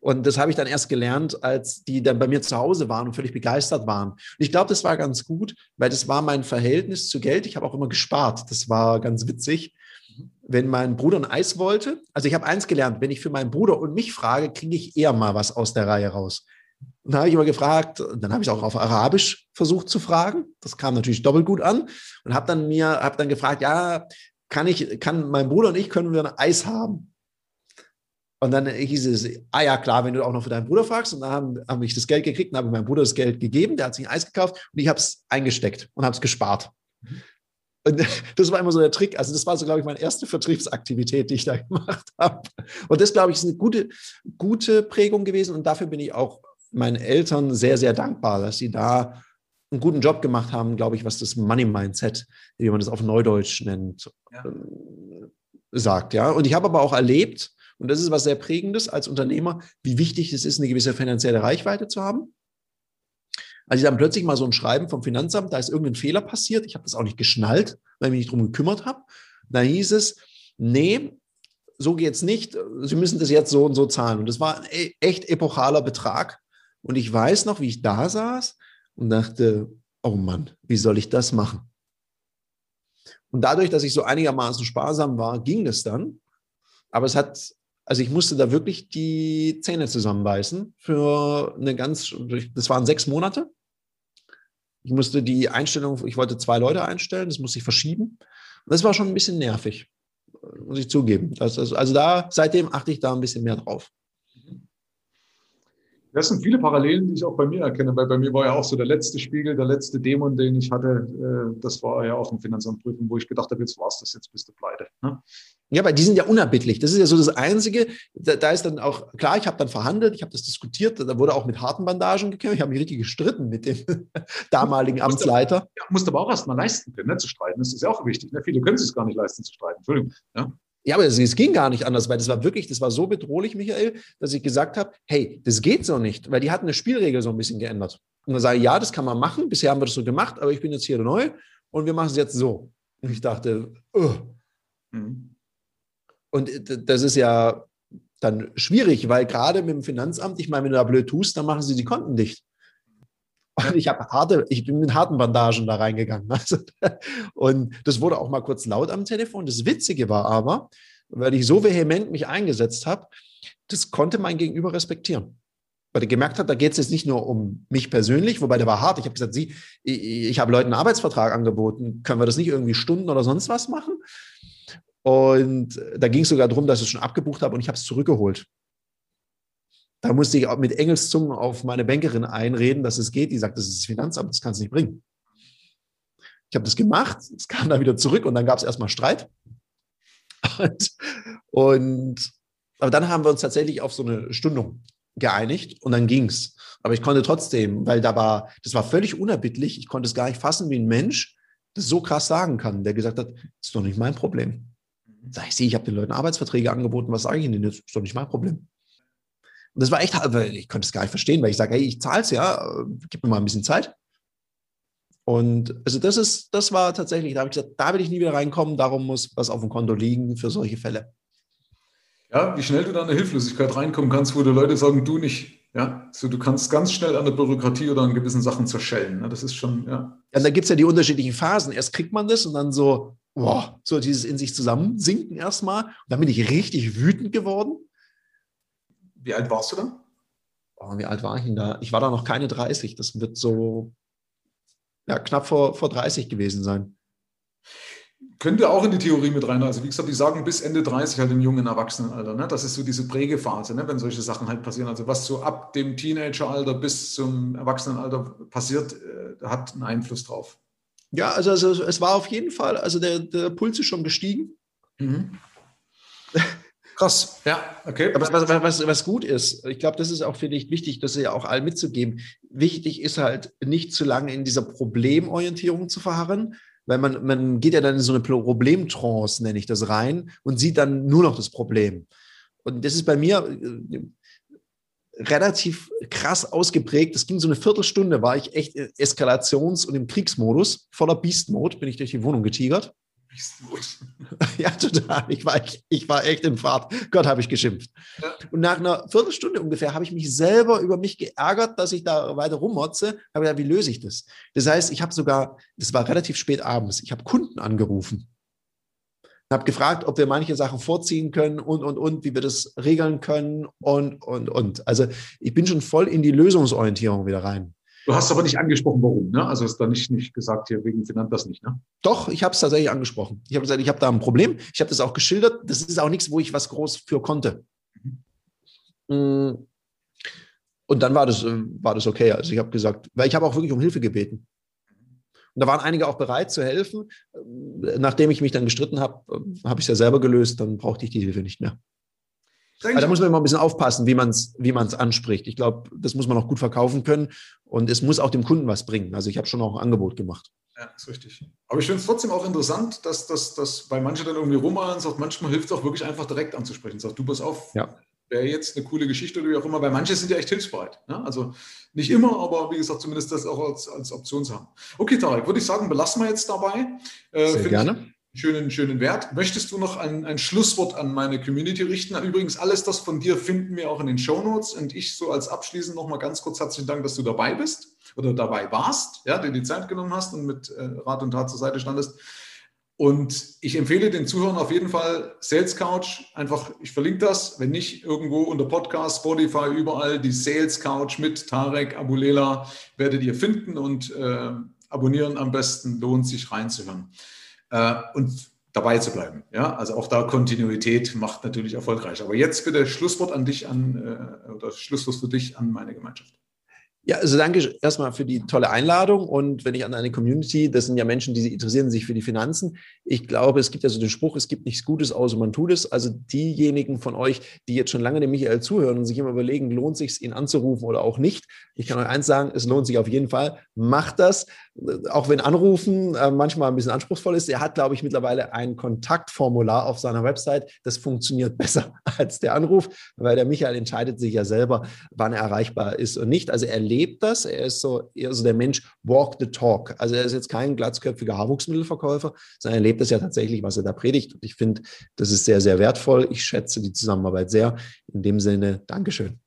Und das habe ich dann erst gelernt, als die dann bei mir zu Hause waren und völlig begeistert waren. Und ich glaube, das war ganz gut, weil das war mein Verhältnis zu Geld. Ich habe auch immer gespart. Das war ganz witzig. Wenn mein Bruder ein Eis wollte, also ich habe eins gelernt, wenn ich für meinen Bruder und mich frage, kriege ich eher mal was aus der Reihe raus. Und dann habe ich immer gefragt, dann habe ich auch auf Arabisch versucht zu fragen. Das kam natürlich doppelt gut an und habe dann mir, habe dann gefragt, ja, kann ich, kann mein Bruder und ich können wir ein Eis haben? Und dann hieß es, ah ja, klar, wenn du auch noch für deinen Bruder fragst. Und dann haben, habe ich das Geld gekriegt und habe meinem Bruder das Geld gegeben. Der hat sich ein Eis gekauft und ich habe es eingesteckt und habe es gespart. Und (laughs) das war immer so der Trick. Also das war so, glaube ich, meine erste Vertriebsaktivität, die ich da (laughs) gemacht habe. Und das, glaube ich, ist eine gute, gute Prägung gewesen. Und dafür bin ich auch meinen Eltern sehr, sehr dankbar, dass sie da einen guten Job gemacht haben, glaube ich, was das Money Mindset, wie man das auf Neudeutsch nennt, ja. äh, sagt. Ja, und ich habe aber auch erlebt, und das ist was sehr Prägendes als Unternehmer, wie wichtig es ist, eine gewisse finanzielle Reichweite zu haben. Als ich dann plötzlich mal so ein Schreiben vom Finanzamt, da ist irgendein Fehler passiert, ich habe das auch nicht geschnallt, weil ich mich nicht drum gekümmert habe. Da hieß es, nee, so geht's nicht. Sie müssen das jetzt so und so zahlen. Und das war ein e-, echt epochaler Betrag. Und ich weiß noch, wie ich da saß und dachte, oh Mann, wie soll ich das machen? Und dadurch, dass ich so einigermaßen sparsam war, ging das dann. Aber es hat, also ich musste da wirklich die Zähne zusammenbeißen für eine ganz, das waren sechs Monate. Ich musste die Einstellung, ich wollte zwei Leute einstellen, das musste ich verschieben. Und das war schon ein bisschen nervig, muss ich zugeben. Also, also da, seitdem achte ich da ein bisschen mehr drauf. Das sind viele Parallelen, die ich auch bei mir erkenne, weil bei mir war ja auch so der letzte Spiegel, der letzte Dämon, den ich hatte, äh, das war ja auch eine Finanzamtprüfung, wo ich gedacht habe, jetzt war es das, jetzt bist du pleite. Ne? Ja, weil die sind ja unerbittlich. Das ist ja so das Einzige. Da, da ist dann auch, klar, ich habe dann verhandelt, ich habe das diskutiert, da wurde auch mit harten Bandagen gekämpft. Ich habe mich richtig gestritten mit dem (laughs) damaligen Amtsleiter. Aber, ja, musst aber auch erst mal leisten können, ne, zu streiten. Das ist ja auch wichtig. Ne? Viele können es sich gar nicht leisten zu streiten. Entschuldigung. Ja? Ja, aber es, es, ging gar nicht anders, weil das war wirklich, das war so bedrohlich, Michael, dass ich gesagt habe, hey, das geht so nicht, weil die hatten eine Spielregel so ein bisschen geändert. Und dann sage ich, ja, das kann man machen, bisher haben wir das so gemacht, aber ich bin jetzt hier neu und wir machen es jetzt so. Und ich dachte, oh. Mhm. Und das ist ja dann schwierig, weil gerade mit dem Finanzamt, ich meine, wenn du da blöd tust, dann machen sie die Konten dicht. Und ich habe harte, ich bin mit harten Bandagen da reingegangen. (laughs) Also, und das wurde auch mal kurz laut am Telefon. Das Witzige war aber, weil ich so vehement mich eingesetzt habe, das konnte mein Gegenüber respektieren. weil er gemerkt hat, da geht es jetzt nicht nur um mich persönlich, wobei der war hart. Ich habe gesagt, Sie, ich, ich habe Leuten einen Arbeitsvertrag angeboten, können wir das nicht irgendwie Stunden oder sonst was machen? Und da ging es sogar darum, dass ich es schon abgebucht habe und ich habe es zurückgeholt. Da musste ich auch mit Engelszungen auf meine Bankerin einreden, dass es geht. Die sagt, das ist das Finanzamt, das kann es nicht bringen. Ich habe das gemacht, es kam dann wieder zurück und dann gab es erstmal Streit. Und, und, aber dann haben wir uns tatsächlich auf so eine Stundung geeinigt und dann ging es. Aber ich konnte trotzdem, weil da war, das war völlig unerbittlich, ich konnte es gar nicht fassen, wie ein Mensch das so krass sagen kann, der gesagt hat, das ist doch nicht mein Problem. Sag ich, sie, ich habe den Leuten Arbeitsverträge angeboten, was sage ich ihnen? Das ist doch nicht mein Problem. Und das war echt, ich konnte es gar nicht verstehen, weil ich sage, hey, ich zahle es ja, gib mir mal ein bisschen Zeit. Und also das ist, das war tatsächlich, da habe ich gesagt, da will ich nie wieder reinkommen, darum muss was auf dem Konto liegen für solche Fälle. Ja, wie schnell du da in eine Hilflosigkeit reinkommen kannst, wo die Leute sagen, du nicht. Ja, so du kannst ganz schnell an der Bürokratie oder an gewissen Sachen zerschellen. Ne? Das ist schon, ja. Ja, da gibt es ja die unterschiedlichen Phasen. Erst kriegt man das und dann so, boah, so dieses in sich zusammensinken erstmal. Und dann bin ich richtig wütend geworden. Wie alt warst du da? Oh, wie alt war ich denn da? Ich war da noch keine 30. Das wird so ja, knapp vor, vor 30 gewesen sein. Könnte auch in die Theorie mit rein. Also wie gesagt, die sagen bis Ende 30 halt im jungen Erwachsenenalter. Ne? Das ist so diese Prägephase, ne? wenn solche Sachen halt passieren. Also was so ab dem Teenageralter bis zum Erwachsenenalter passiert, äh, hat einen Einfluss drauf. Ja, also, also, es war auf jeden Fall, also der, der Puls ist schon gestiegen. Mhm. (laughs) Krass. Ja, okay. Aber was, was, was gut ist, ich glaube, das ist auch vielleicht wichtig, das ja auch allen mitzugeben. Wichtig ist halt, nicht zu lange in dieser Problemorientierung zu verharren, weil man, man geht ja dann in so eine Problemtrance, nenne ich das rein, und sieht dann nur noch das Problem. Und das ist bei mir äh, relativ krass ausgeprägt. Das ging so eine Viertelstunde, war ich echt Eskalations- und im Kriegsmodus, voller Beast-Mode, bin ich durch die Wohnung getigert. (laughs) Ja, total. Ich war, ich, ich war echt in Fahrt. Gott, habe ich geschimpft. Ja. Und nach einer Viertelstunde ungefähr habe ich mich selber über mich geärgert, dass ich da weiter rummotze. Habe gedacht, wie löse ich das? Das heißt, ich habe sogar, das war relativ spät abends, ich habe Kunden angerufen. Habe gefragt, ob wir manche Sachen vorziehen können und, und, und, wie wir das regeln können und, und, und. Also ich bin schon voll in die Lösungsorientierung wieder rein. Du hast aber nicht angesprochen, warum, ne? Also ist da nicht, nicht gesagt, hier wegen Finanz das nicht, ne? Doch, ich habe es tatsächlich angesprochen. Ich habe gesagt, ich habe da ein Problem. Ich habe das auch geschildert. Das ist auch nichts, wo ich was groß für konnte. Mhm. Und dann war das, äh, war das okay. Also ich habe gesagt, weil ich habe auch wirklich um Hilfe gebeten. Und da waren einige auch bereit zu helfen. Nachdem ich mich dann gestritten habe, äh, habe ich es ja selber gelöst, dann brauchte ich die Hilfe nicht mehr. Da muss man immer ein bisschen aufpassen, wie man es wie man's anspricht. Ich glaube, das muss man auch gut verkaufen können und es muss auch dem Kunden was bringen. Also ich habe schon auch ein Angebot gemacht. Ja, ist richtig. Aber ich finde es trotzdem auch interessant, dass, dass, dass bei manchen dann irgendwie rummalen sagt, manchmal hilft es auch wirklich einfach direkt anzusprechen. Sagt, du pass auf, ja. wäre jetzt eine coole Geschichte oder wie auch immer, weil manche sind ja echt hilfsbereit. Ne? Also nicht immer, aber wie gesagt, zumindest das auch als, als Option zu haben. Okay, Tarek, würde ich sagen, belassen wir jetzt dabei. Äh, Sehr gerne. Ich, schönen, schönen Wert. Möchtest du noch ein, ein Schlusswort an meine Community richten? Übrigens, alles das von dir finden wir auch in den Show Notes. Und ich so als abschließend noch mal ganz kurz herzlichen Dank, dass du dabei bist oder dabei warst, ja, dir die Zeit genommen hast und mit äh, Rat und Tat zur Seite standest. Und ich empfehle den Zuhörern auf jeden Fall Sales Couch. Einfach, ich verlinke das, wenn nicht irgendwo unter Podcast, Spotify, überall die Sales Couch mit Tarek Abulela werdet ihr finden und äh, abonnieren am besten. Lohnt sich reinzuhören äh, und dabei zu bleiben. Ja, also auch da Kontinuität macht natürlich erfolgreich. Aber jetzt bitte Schlusswort an dich an äh, oder Schlusswort für dich an meine Gemeinschaft. Ja, also danke erstmal für die tolle Einladung. Und wenn ich an eine Community, das sind ja Menschen, die interessieren sich für die Finanzen. Ich glaube, es gibt ja so den Spruch, es gibt nichts Gutes, außer man tut es. Also diejenigen von euch, die jetzt schon lange dem Michael zuhören und sich immer überlegen, lohnt sich ihn anzurufen oder auch nicht. Ich kann euch eins sagen, es lohnt sich auf jeden Fall. Macht das, auch wenn Anrufen äh, manchmal ein bisschen anspruchsvoll ist. Er hat, glaube ich, mittlerweile ein Kontaktformular auf seiner Website. Das funktioniert (laughs) besser als der Anruf, weil der Michael entscheidet sich ja selber, wann er erreichbar ist und nicht. Also er lebt das. Er ist so eher so der Mensch walk the talk. Also er ist jetzt kein glatzköpfiger Haarwuchsmittelverkäufer, sondern er lebt das ja tatsächlich, was er da predigt. Und ich finde, das ist sehr, sehr wertvoll. Ich schätze die Zusammenarbeit sehr. In dem Sinne, Dankeschön.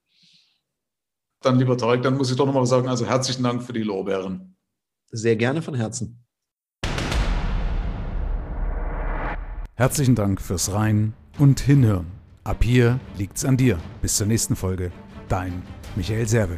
Dann, lieber Tarek, dann muss ich doch nochmal sagen, also herzlichen Dank für die Lorbeeren. Sehr gerne von Herzen. Herzlichen Dank fürs Rein und Hinhören. Ab hier liegt's an dir. Bis zur nächsten Folge. Dein Michael Serve.